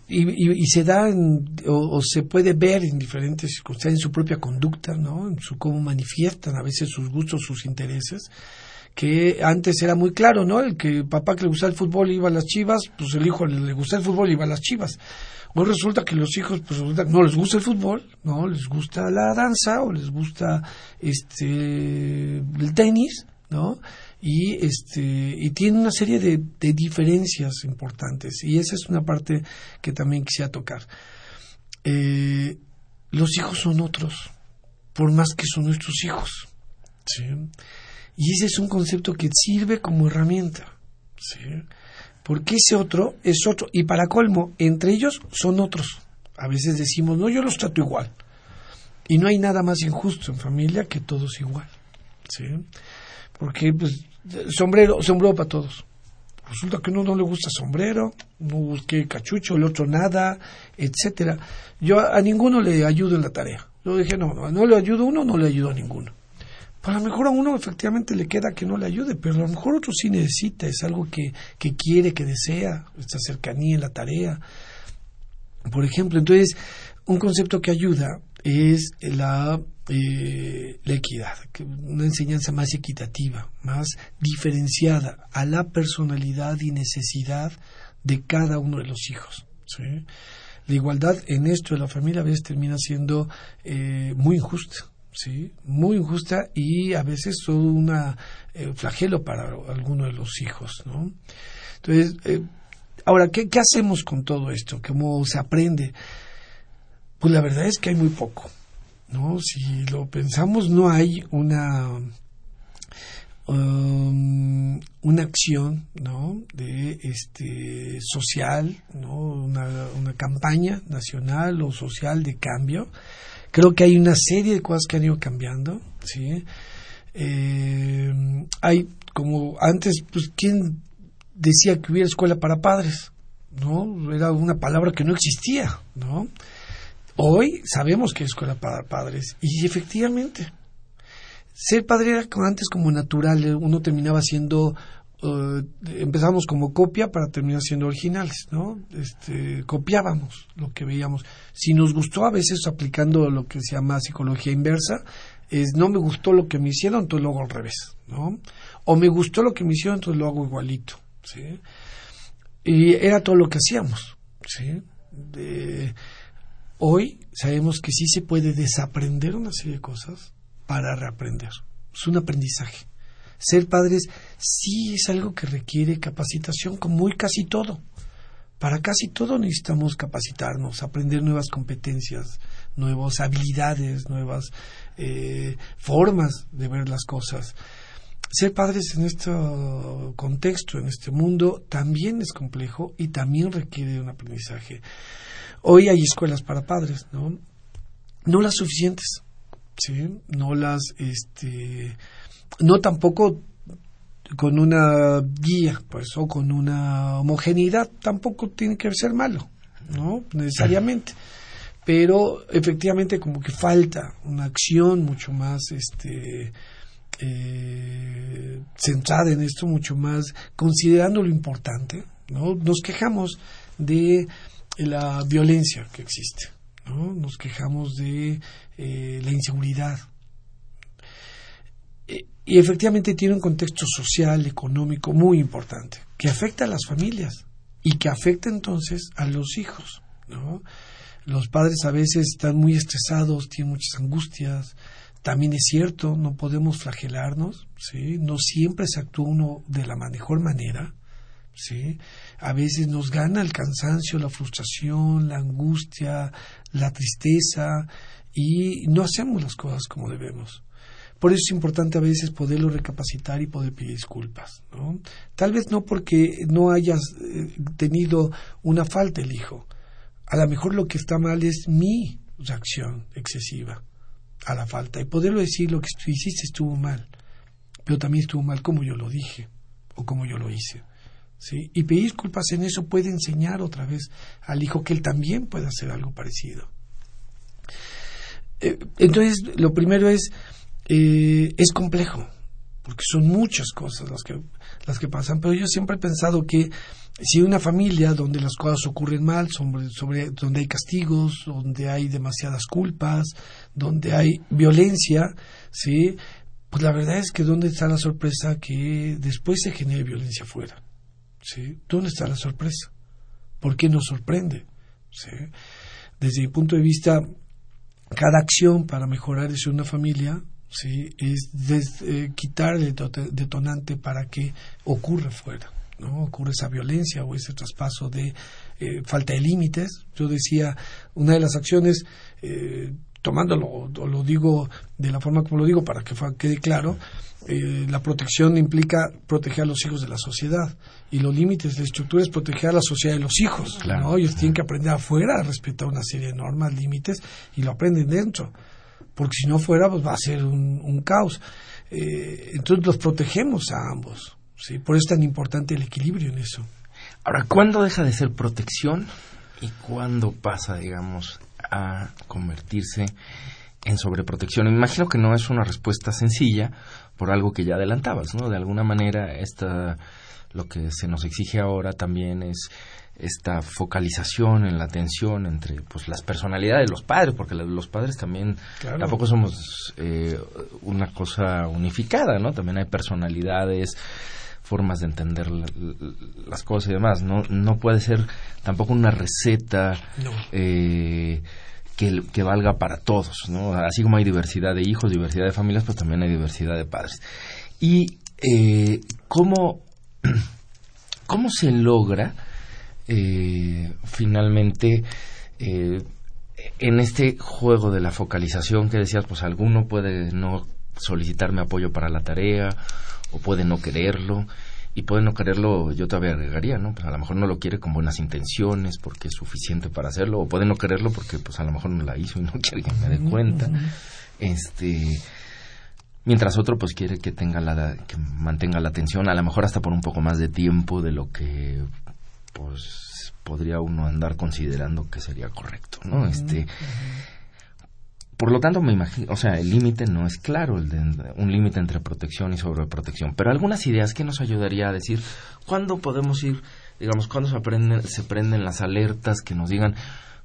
y, se da en- o, se puede ver en diferentes circunstancias en su propia conducta, ¿no? En su cómo manifiestan a veces sus gustos, sus intereses, que antes era muy claro, ¿no? El que papá que le gustaba el fútbol iba a las Chivas, pues el hijo le, gusta el fútbol iba a las Chivas. Hoy resulta que los hijos pues resulta que no les gusta el fútbol, no les gusta la danza o les gusta este el tenis, ¿no? Y este y tiene una serie de, de diferencias importantes y esa es una parte que también quisiera tocar. Eh, los hijos son otros, por más que son nuestros hijos, ¿sí? Y ese es un concepto que sirve como herramienta, ¿sí? Porque ese otro es otro. Y para colmo, entre ellos son otros. A veces decimos, no, yo los trato igual. Y no hay nada más injusto en familia que todos igual. ¿sí? Porque, pues, sombrero, sombrero para todos. resulta que uno no le gusta sombrero, no busque cachucho, el otro nada, etcétera. Yo a, ninguno le ayudo en la tarea. Yo dije, no, no, no le ayudo a uno, no le ayudo a ninguno. Pues a lo mejor a uno efectivamente le queda que no le ayude, pero a lo mejor otro sí necesita, es algo que, que quiere, que desea, esta cercanía en la tarea. Por ejemplo, entonces, un concepto que ayuda es la, eh, la equidad, una enseñanza más equitativa, más diferenciada a la personalidad y necesidad de cada uno de los hijos. ¿sí? La igualdad en esto de la familia a veces termina siendo eh, muy injusta. ¿sí? muy injusta y a veces todo un eh, flagelo para alguno de los hijos. ¿no? Entonces, eh, ahora, ¿qué, ¿qué hacemos con todo esto? ¿Cómo se aprende? Pues la verdad es que hay muy poco. ¿no? Si lo pensamos, no hay una um, una acción ¿no? de este social, ¿no? una, campaña nacional o social de cambio. Creo que hay una serie de cosas que han ido cambiando, ¿sí? Eh, hay, como antes, pues, ¿quién decía que hubiera escuela para padres? ¿No? Era una palabra que no existía, ¿no? Hoy sabemos que hay escuela para padres y efectivamente ser padre era antes como natural, uno terminaba siendo Uh, empezamos como copia para terminar siendo originales, ¿no? Este, copiábamos lo que veíamos. Si nos gustó a veces aplicando lo que se llama psicología inversa, es no me gustó lo que me hicieron, entonces lo hago al revés, ¿no? O me gustó lo que me hicieron, entonces lo hago igualito, ¿sí? Y era todo lo que hacíamos, ¿sí? Hoy sabemos que sí se puede desaprender una serie de cosas para reaprender. Es un aprendizaje ser padres sí es algo que requiere capacitación, como muy casi todo. Para casi todo necesitamos capacitarnos, aprender nuevas competencias, nuevas habilidades, nuevas eh, formas de ver las cosas. Ser padres en este contexto, en este mundo, también es complejo y también requiere un aprendizaje. Hoy hay escuelas para padres, ¿no? No las suficientes, ¿sí? No las, este, no tampoco con una guía, pues, o con una homogeneidad, tampoco tiene que ser malo, ¿no? Necesariamente. Pero efectivamente como que falta una acción mucho más este eh, centrada en esto, mucho más considerando lo importante, ¿no? Nos quejamos de la violencia que existe, ¿no? Nos quejamos de eh, la inseguridad, y efectivamente tiene un contexto social, económico muy importante, que afecta a las familias y que afecta entonces a los hijos. ¿no? Los padres a veces están muy estresados, tienen muchas angustias. También es cierto, no podemos flagelarnos, ¿sí? no siempre se actúa uno de la mejor manera. ¿sí? A veces nos gana el cansancio, la frustración, la angustia, la tristeza y no hacemos las cosas como debemos. Por eso es importante a veces poderlo recapacitar y poder pedir disculpas. ¿no? Tal vez no porque no hayas eh, tenido una falta el hijo. A lo mejor lo que está mal es mi reacción excesiva a la falta. Y poderlo decir, lo que tú hiciste estuvo mal. Pero también estuvo mal como yo lo dije o como yo lo hice. ¿Sí? Y pedir disculpas en eso puede enseñar otra vez al hijo que él también puede hacer algo parecido. Eh, entonces, lo primero es eh, es complejo, porque son muchas cosas las que, las que pasan, pero yo siempre he pensado que si una familia donde las cosas ocurren mal, donde hay castigos, donde hay demasiadas culpas, donde hay violencia, ¿sí? pues la verdad es que ¿dónde está la sorpresa que después se genere violencia afuera? ¿Sí? ¿Dónde está la sorpresa? ¿Por qué nos sorprende? ¿sí? Desde mi punto de vista, cada acción para mejorar eso una familia ¿sí? es eh, quitar el detonante para que ocurra fuera. ¿no? ocurre esa violencia o ese traspaso de eh, falta de límites. Yo decía, una de las acciones, eh, tomándolo, lo digo de la forma como lo digo para que quede claro, la protección implica proteger a los hijos de la sociedad y los límites de estructura es proteger a la sociedad de los hijos. ¿no? Ellos tienen que aprender afuera a respetar una serie de normas, límites y lo aprenden dentro porque si no fuera, pues va a ser un, caos. Eh, entonces los protegemos a ambos, ¿sí? Por eso es tan importante el equilibrio en eso. Ahora, ¿cuándo deja de ser protección y cuándo pasa, digamos, a convertirse en sobreprotección? Me imagino que no es una respuesta sencilla por algo que ya adelantabas, ¿no? De alguna manera, esta, lo que se nos exige ahora también es esta focalización en la atención entre pues las personalidades de los padres porque los padres también Claro. tampoco somos eh, una cosa unificada no también hay personalidades formas de entender la- la- las cosas y demás no no puede ser tampoco una receta No. eh, que, que valga para todos, ¿no? Así como hay diversidad de hijos, diversidad de familias, pues también hay diversidad de padres. Y eh, cómo, cómo se logra eh, finalmente eh, en este juego de la focalización que decías, pues alguno puede no solicitarme apoyo para la tarea o puede no quererlo y puede no quererlo, yo todavía agregaría, ¿no? Pues a lo mejor no lo quiere con buenas intenciones porque es suficiente para hacerlo o puede no quererlo porque pues a lo mejor no la hizo y no quiere que me dé cuenta. Este mientras otro pues quiere que tenga la que mantenga la atención, a lo mejor hasta por un poco más de tiempo de lo que pues podría uno andar considerando que sería correcto, ¿no? Este por lo tanto, me imagino, o sea, el límite no es claro, el de, un límite entre protección y sobreprotección, pero algunas ideas que nos ayudaría a decir cuándo podemos ir, digamos, cuándo se, aprenden, se prenden las alertas que nos digan,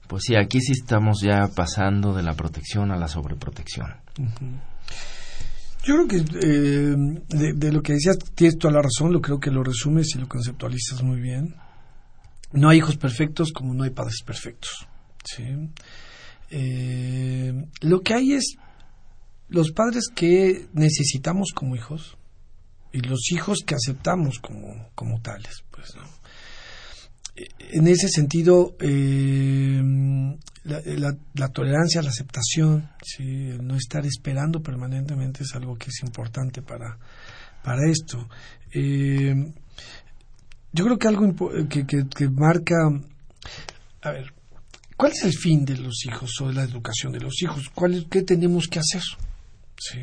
pues sí, aquí sí estamos ya pasando de la protección a la sobreprotección. Yo creo que eh, de, de lo que decías tienes toda la razón, lo creo que lo resumes y lo conceptualizas muy bien. No hay hijos perfectos como no hay padres perfectos. ¿sí? Eh, lo que hay es los padres que necesitamos como hijos y los hijos que aceptamos como, como tales. Pues, ¿no? En ese sentido, eh, la, la- tolerancia, la aceptación, ¿sí? el no estar esperando permanentemente es algo que es importante para, para esto. Eh, yo creo que algo que- que marca, a ver, ¿cuál es el fin de los hijos o de la educación de los hijos? ¿Cuál ¿Qué tenemos que hacer? ¿Sí?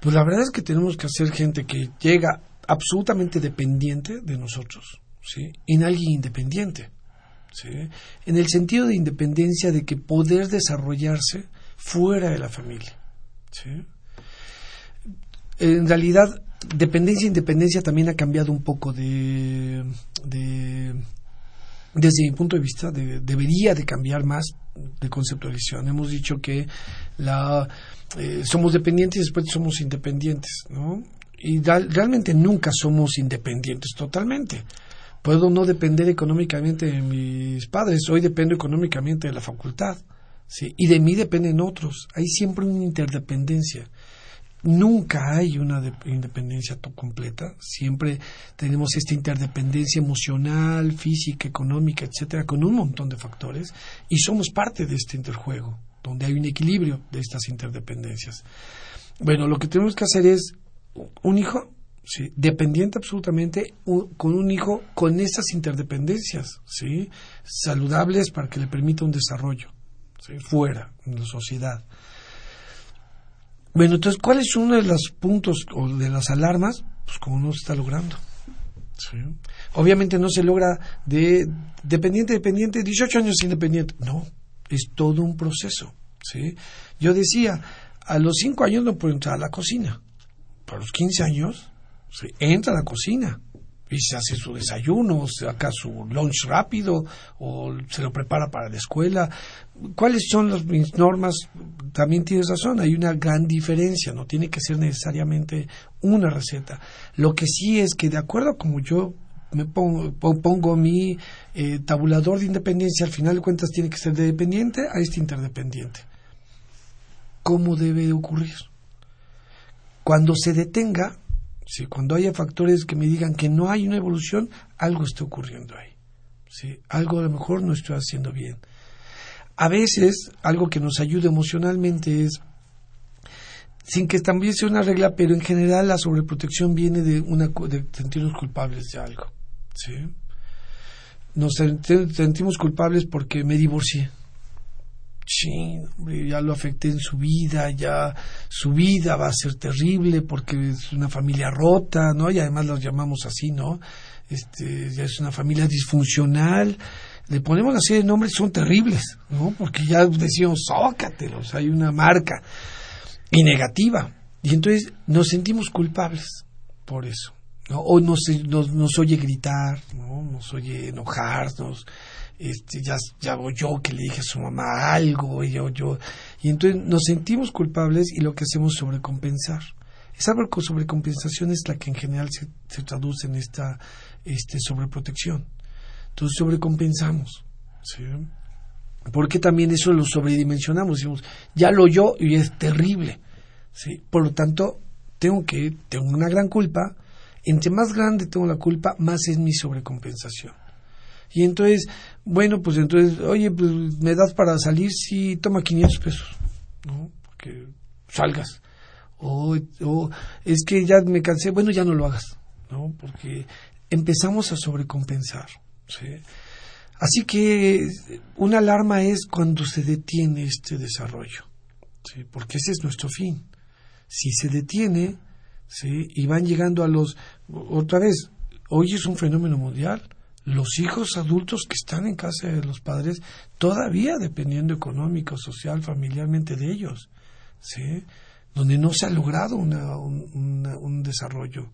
Pues la verdad es que tenemos que hacer gente que llega absolutamente dependiente de nosotros, ¿sí? En alguien independiente, ¿sí? En el sentido de independencia de que poder desarrollarse fuera de la familia, ¿sí? En realidad, dependencia e independencia también ha cambiado un poco de, de desde mi punto de vista, de- debería de cambiar más de conceptualización. Hemos dicho que la, eh, somos dependientes y después somos independientes, ¿no? Y real- realmente nunca somos independientes totalmente. Puedo no depender económicamente de mis padres, hoy dependo económicamente de la facultad, ¿sí? Y de mí dependen otros. Hay siempre una interdependencia nunca hay una de- independencia completa. Siempre tenemos esta interdependencia emocional, física, económica, etcétera, con un montón de factores y somos parte de este interjuego, donde hay un equilibrio de estas interdependencias. Bueno, lo que tenemos que hacer es un hijo sí, dependiente absolutamente con un hijo con esas interdependencias, sí, saludables para que le permita un desarrollo ¿sí? fuera en la sociedad. Bueno, entonces, ¿cuál es uno de los puntos o de las alarmas? Pues como no se está logrando. Sí. Obviamente no se logra de dependiente, dependiente, 18 años independiente. No, es todo un proceso. ¿sí? Yo decía, a los 5 años no puedo entrar a la cocina. Para los 15 años, sí, entra a la cocina y se hace su desayuno, o saca su lunch rápido o se lo prepara para la escuela. ¿Cuáles son las mis normas? También tienes razón, hay una gran diferencia, no tiene que ser necesariamente una receta. Lo que sí es que de acuerdo a como yo me pongo, po- pongo mi eh, tabulador de independencia, al final de cuentas tiene que ser de dependiente a este interdependiente. ¿Cómo debe de ocurrir? Cuando se detenga, ¿sí? cuando haya factores que me digan que no hay una evolución, algo está ocurriendo ahí. ¿sí? Algo a lo mejor no estoy haciendo bien. A veces, algo que nos ayuda emocionalmente es, sin que también sea una regla, pero en general la sobreprotección viene de, una, de sentirnos culpables de algo. ¿sí? Nos sent- sentimos culpables porque me divorcié. Ching, hombre, ya lo afecté en su vida, ya su vida va a ser terrible porque es una familia rota, ¿no? Y además los llamamos así, ¿no? Este, ya es una familia disfuncional. Le ponemos así de nombres, son terribles, ¿no? Porque ya decimos, zócatelos, hay una marca y negativa. Y entonces nos sentimos culpables por eso. ¿No? O nos, nos, nos oye gritar, ¿no? nos oye enojarnos, este, ya, ya voy yo que le dije a su mamá algo, y yo, yo, y entonces nos sentimos culpables y lo que hacemos es sobrecompensar. Esa sobrecompensación es la que en general se, se traduce en esta este, sobreprotección. Entonces sobrecompensamos. ¿sí? Porque también eso lo sobredimensionamos. Decimos, ya lo yo y es terrible. ¿sí? Por lo tanto, tengo que, tengo una gran culpa. Entre más grande tengo la culpa, más es mi sobrecompensación. Y entonces, bueno, pues entonces, oye, pues me das para salir, sí, toma 500 pesos, ¿no? Porque salgas. O, o es que ya me cansé, bueno, ya no lo hagas, ¿no? Porque empezamos a sobrecompensar, ¿sí? Así que una alarma es cuando se detiene este desarrollo, ¿sí? porque ese es nuestro fin. Si se detiene, ¿sí? y van llegando a los... Otra vez, hoy es un fenómeno mundial. Los hijos adultos que están en casa de los padres, todavía dependiendo económico, social, familiarmente de ellos, ¿sí? donde no se ha logrado una, un, una, un desarrollo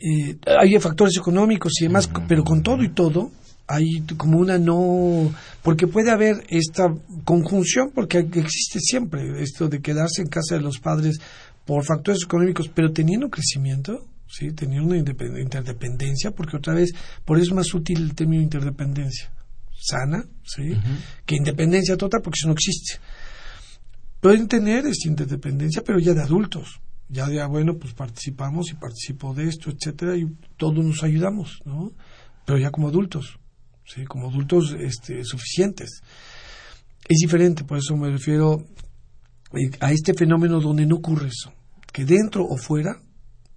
eh, hay factores económicos y demás, pero con todo y todo hay como una no porque puede haber esta conjunción porque existe siempre esto de quedarse en casa de los padres por factores económicos pero teniendo crecimiento sí teniendo una interdependencia porque otra vez por eso es más útil el término interdependencia sana sí que independencia total porque eso no existe pueden tener esta interdependencia pero ya de adultos ya de, bueno, pues participamos y participo de esto, etcétera, y todos nos ayudamos, ¿no? Pero ya como adultos, ¿sí? Como adultos este, suficientes. Es diferente, por eso me refiero a este fenómeno donde no ocurre eso, que dentro o fuera,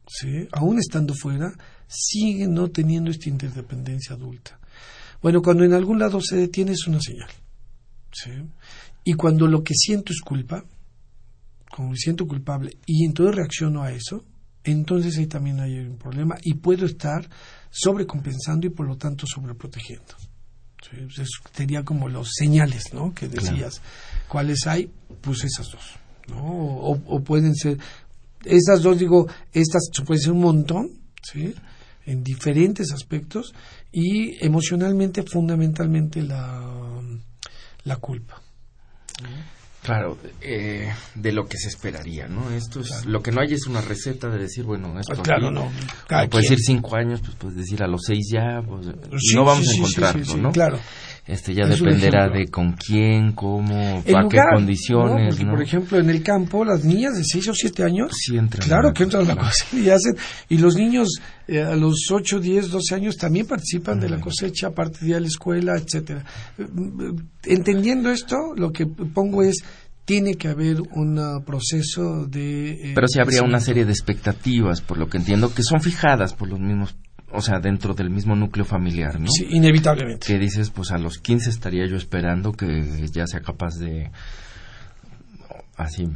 ¿sí? Aún estando fuera, siguen no teniendo esta interdependencia adulta. Bueno, cuando en algún lado se detiene es una señal, ¿sí? Y cuando lo que siento es culpa, como me siento culpable y entonces reacciono a eso, entonces ahí también hay un problema y puedo estar sobrecompensando y por lo tanto sobreprotegiendo. ¿Sí? Eso sería como los señales ¿no? que decías. Claro. ¿Cuáles hay? Pues esas dos. ¿no? O, o, pueden ser, esas dos digo, estas pueden ser un montón, ¿sí? en diferentes aspectos y emocionalmente fundamentalmente la, la culpa. Claro, eh, de lo que se esperaría, ¿no? Esto es claro. lo que no hay es una receta de decir, bueno, esto claro, aquí, no. Cada puedes decir cinco años, pues puedes decir a los seis ya, pues, sí, no vamos sí, a encontrarlo, sí, ¿no? Claro. Este ya Es dependerá de con quién, cómo, El a lugar, qué condiciones, Porque, ¿no? Por ejemplo, en el campo, las niñas de 6 o 7 años, Sí entran claro a- que entran a la cosecha y hacen. Y los niños eh, a los 8, 10, 12 años también participan de la cosecha, aparte de la escuela, etcétera. Eh, mm, Entendiendo esto, lo que pongo es tiene que haber un ah, proceso de... eh, Pero sí habría una serie de expectativas, por lo que entiendo, que son fijadas por los mismos, o sea, dentro del mismo núcleo familiar, ¿no? Sí, inevitablemente. que dices, pues a los 15 estaría yo esperando que ya sea capaz de, así,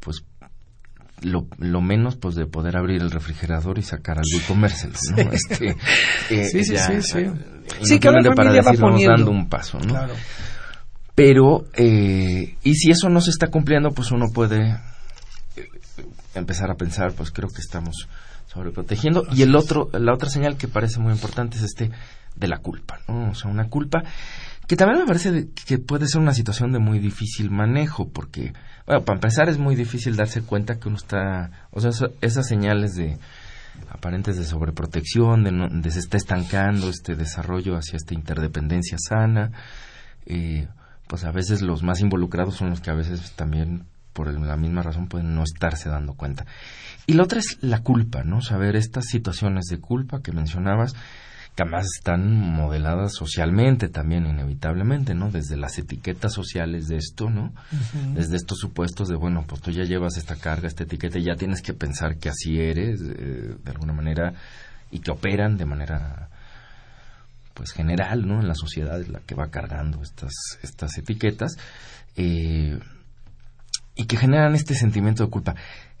pues lo, lo menos, pues de poder abrir el refrigerador y sacar algo y comérselo, ¿no? Este, eh, Sí, sí, ya, sí, sí. Sí, cada para familia va decirnos poniendo. dando un paso, ¿no? Claro. Pero, eh, y si eso no se está cumpliendo, pues uno puede eh, empezar a pensar, pues creo que estamos sobreprotegiendo. Y el otro, la otra señal que parece muy importante es este de la culpa, ¿no? O sea, una culpa que también me parece que puede ser una situación de muy difícil manejo, porque, bueno, para empezar es muy difícil darse cuenta que uno está, o sea, eso- esas señales de aparentes de sobreprotección, de, no- de se está estancando este desarrollo hacia esta interdependencia sana, eh, pues a veces los más involucrados son los que a veces también por la misma razón pueden no estarse dando cuenta. Y la otra es la culpa, ¿no? Saber estas situaciones de culpa que mencionabas, que además están modeladas socialmente también, inevitablemente, ¿no? Desde las etiquetas sociales de esto, ¿no? Desde estos supuestos de, bueno, pues tú ya llevas esta carga, esta etiqueta, y ya tienes que pensar que así eres, eh, de alguna manera, y que operan de manera pues general, ¿no? En la sociedad es la que va cargando estas, estas etiquetas eh, y que generan este sentimiento de culpa.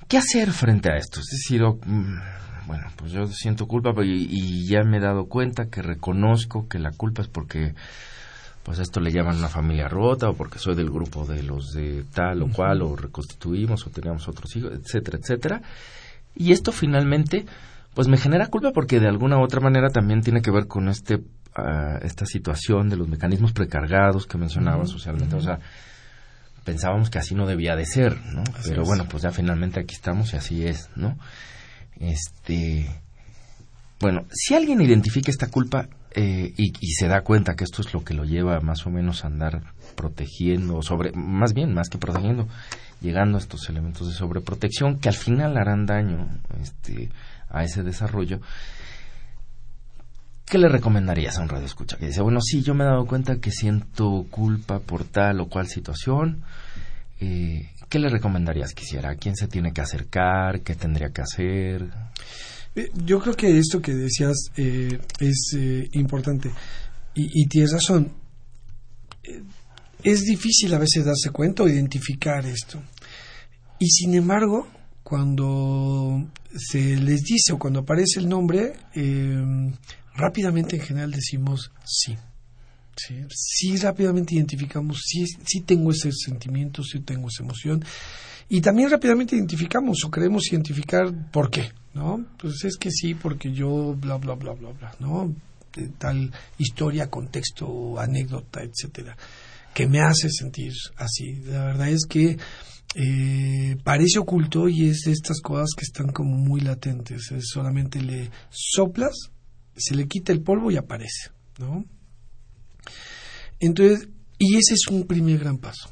¿Qué hacer frente a esto? Es decir, oh, mm, bueno, pues yo siento culpa y, y ya me he dado cuenta que reconozco que la culpa es porque pues esto le llaman una familia rota o porque soy del grupo de los de tal o cual o reconstituimos o teníamos otros hijos, etcétera, etcétera. Y esto finalmente pues me genera culpa porque de alguna u otra manera también tiene que ver con este ah, esta situación de los mecanismos precargados que mencionaba socialmente, o sea, pensábamos que así no debía de ser, ¿no? Así Pero es. bueno, pues ya finalmente aquí estamos y así es, ¿no? Este bueno, si alguien identifica esta culpa eh, y, y se da cuenta que esto es lo que lo lleva más o menos a andar protegiendo, sobre, más bien, más que protegiendo, llegando a estos elementos de sobreprotección que al final harán daño este, a ese desarrollo, ¿qué le recomendarías a un radio escucha? Que dice, bueno, sí, yo me he dado cuenta que siento culpa por tal o cual situación. Eh, ¿Qué le recomendarías que hiciera? ¿A quién se tiene que acercar? ¿Qué tendría que hacer? Eh, Yo creo que esto que decías eh, es importante y, y tienes razón. Es difícil a veces darse cuenta o identificar esto. Y sin embargo, cuando se les dice o cuando aparece el nombre, eh, rápidamente en general decimos sí. Sí, sí rápidamente identificamos, sí, sí tengo ese sentimiento, sí tengo esa emoción. Y también rápidamente identificamos o queremos identificar por qué, ¿no? Pues es que sí, porque yo, bla, bla, bla, bla, bla, ¿no? Tal historia, contexto, anécdota, etcétera, que me hace sentir así. La verdad es que eh, parece oculto y es de estas cosas que están como muy latentes. Es solamente le soplas, se le quita el polvo y aparece, ¿no? Entonces, y ese es un primer gran paso.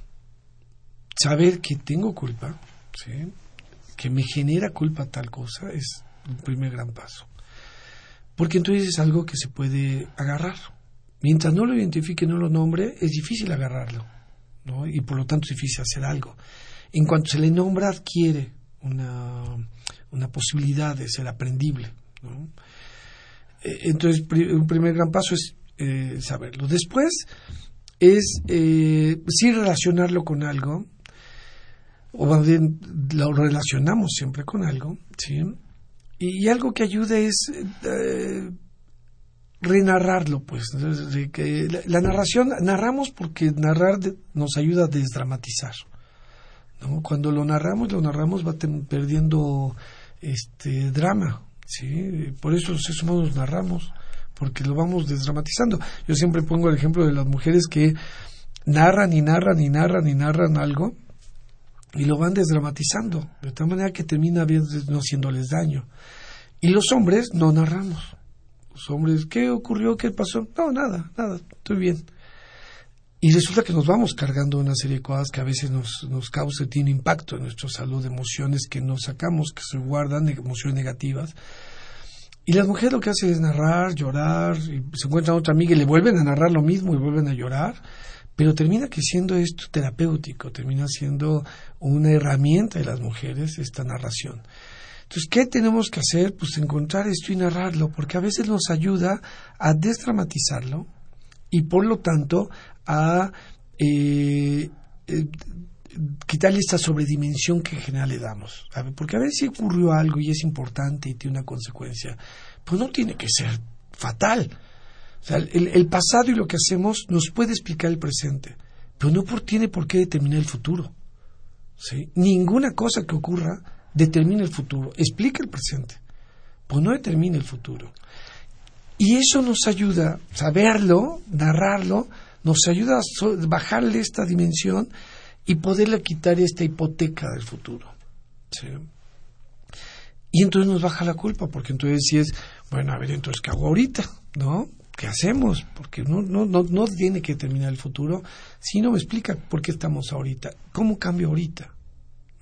Saber que tengo culpa, ¿sí? que me genera culpa tal cosa, es un primer gran paso. Porque entonces es algo que se puede agarrar. Mientras no lo identifique, no lo nombre, es difícil agarrarlo. ¿no? Y por lo tanto es difícil hacer algo. En cuanto se le nombra, adquiere una, una posibilidad de ser aprendible. ¿no? Eh, Entonces, un primer gran paso es eh, saberlo. Después es eh, sí relacionarlo con algo, o más bien lo relacionamos siempre con algo, ¿sí? Y, algo que ayude es eh, renarrarlo, pues. La, narración, narramos porque narrar nos ayuda a desdramatizar. ¿no? Cuando lo narramos, lo narramos va perdiendo este drama, ¿sí? Por eso los humanos narramos, porque lo vamos desdramatizando. Yo siempre pongo el ejemplo de las mujeres que narran y narran y narran y narran algo y lo van desdramatizando, de tal manera que termina no haciéndoles daño. Y los hombres no narramos. Los hombres, ¿qué ocurrió? ¿Qué pasó? No, nada, nada, estoy bien. Y resulta que nos vamos cargando una serie de cosas que a veces nos, nos causa, tiene impacto en nuestra salud, emociones que nos sacamos, que se guardan, emociones negativas. Y las mujeres lo que hacen es narrar, llorar, y se encuentran otra amiga y le vuelven a narrar lo mismo y vuelven a llorar, pero termina que siendo esto terapéutico, termina siendo una herramienta de las mujeres esta narración. Entonces, ¿qué tenemos que hacer? Pues encontrar esto y narrarlo, porque a veces nos ayuda a desdramatizarlo y por lo tanto a eh, eh, quitarle esta sobredimensión que en general le damos. Porque a veces si ocurrió algo y es importante y tiene una consecuencia, pues no tiene que ser fatal. O sea, el, el pasado y lo que hacemos nos puede explicar el presente, pero no por, tiene por qué determinar el futuro. ¿sí? Ninguna cosa que ocurra determina el futuro, explica el presente, pues no determina el futuro. Y eso nos ayuda, saberlo, narrarlo, nos ayuda a bajarle esta dimensión y poderle quitar esta hipoteca del futuro. Y entonces nos baja la culpa, porque entonces si es, bueno, a ver, entonces, ¿qué hago ahorita? ¿No? ¿Qué hacemos? Porque no, no, no, no tiene que terminar el futuro, sino me explica por qué estamos ahorita. ¿Cómo cambio ahorita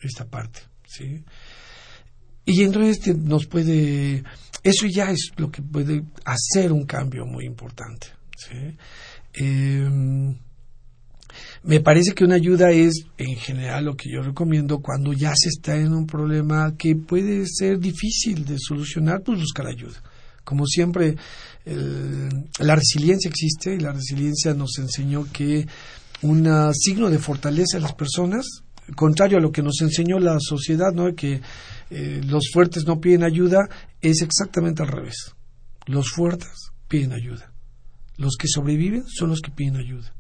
esta parte? ¿Sí? Y entonces te- nos puede, eso ya es lo que puede hacer un cambio muy importante. ¿sí? Em, me parece que una ayuda es, en general, lo que yo recomiendo cuando ya se está en un problema que puede ser difícil de solucionar, pues buscar ayuda. Como siempre, la resiliencia existe y la resiliencia nos enseñó que un signo de fortaleza de las personas, contrario a lo que nos enseñó la sociedad, ¿no? que eh, los fuertes no piden ayuda, es exactamente al revés. Los fuertes piden ayuda. Los que sobreviven son los que piden ayuda.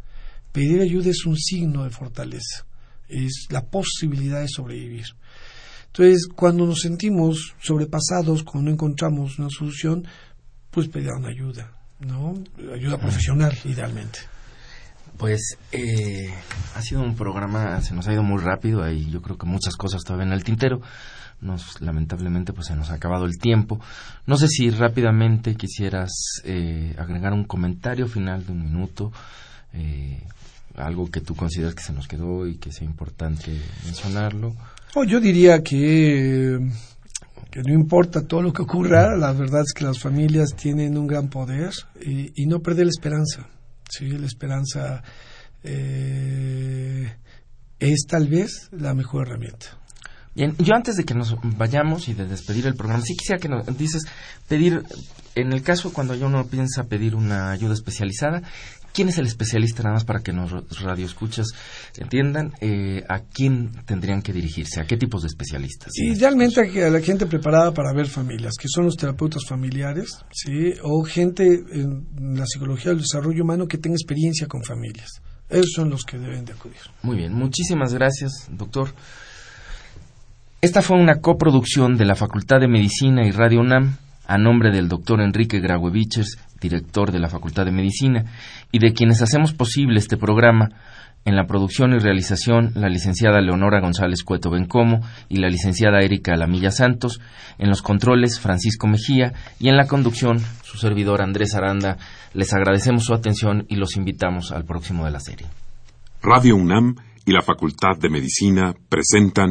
Pedir ayuda es un signo de fortaleza, es la posibilidad de sobrevivir. Entonces, cuando nos sentimos sobrepasados, cuando no encontramos una solución, pues pedirán ayuda, ¿no? Ayuda profesional, idealmente. Pues eh, ha sido un programa, se nos ha ido muy rápido, hay yo creo que muchas cosas todavía en el tintero. Nos, lamentablemente pues se nos ha acabado el tiempo. No sé si rápidamente quisieras eh, agregar un comentario final de un minuto, eh, algo que tú consideras que se nos quedó y que sea importante mencionarlo. Oh, yo diría que, que no importa todo lo que ocurra, la verdad es que las familias tienen un gran poder y, no perder la esperanza. Sí, la esperanza eh, es tal vez la mejor herramienta. Bien, yo antes de que nos vayamos y de despedir el programa, sí quisiera que nos dices pedir, en el caso cuando uno piensa pedir una ayuda especializada, ¿quién es el especialista nada más para que nos radioescuchas entiendan eh, a quién tendrían que dirigirse, a qué tipos de especialistas? Idealmente a la gente preparada para ver familias, que son los terapeutas familiares, ¿sí? o gente en la psicología del desarrollo humano que tenga experiencia con familias. Esos son los que deben de acudir. Muy bien, muchísimas gracias, doctor. Esta fue una coproducción de la Facultad de Medicina y Radio UNAM a nombre del doctor Enrique Graueviches, director de la Facultad de Medicina, y de quienes hacemos posible este programa. En la producción y realización, la licenciada Leonora González Cueto Bencomo y la licenciada Erika Lamilla Santos. En los controles, Francisco Mejía. Y en la conducción, su servidor Andrés Aranda. Les agradecemos su atención y los invitamos al próximo de la serie. Radio UNAM y la Facultad de Medicina presentan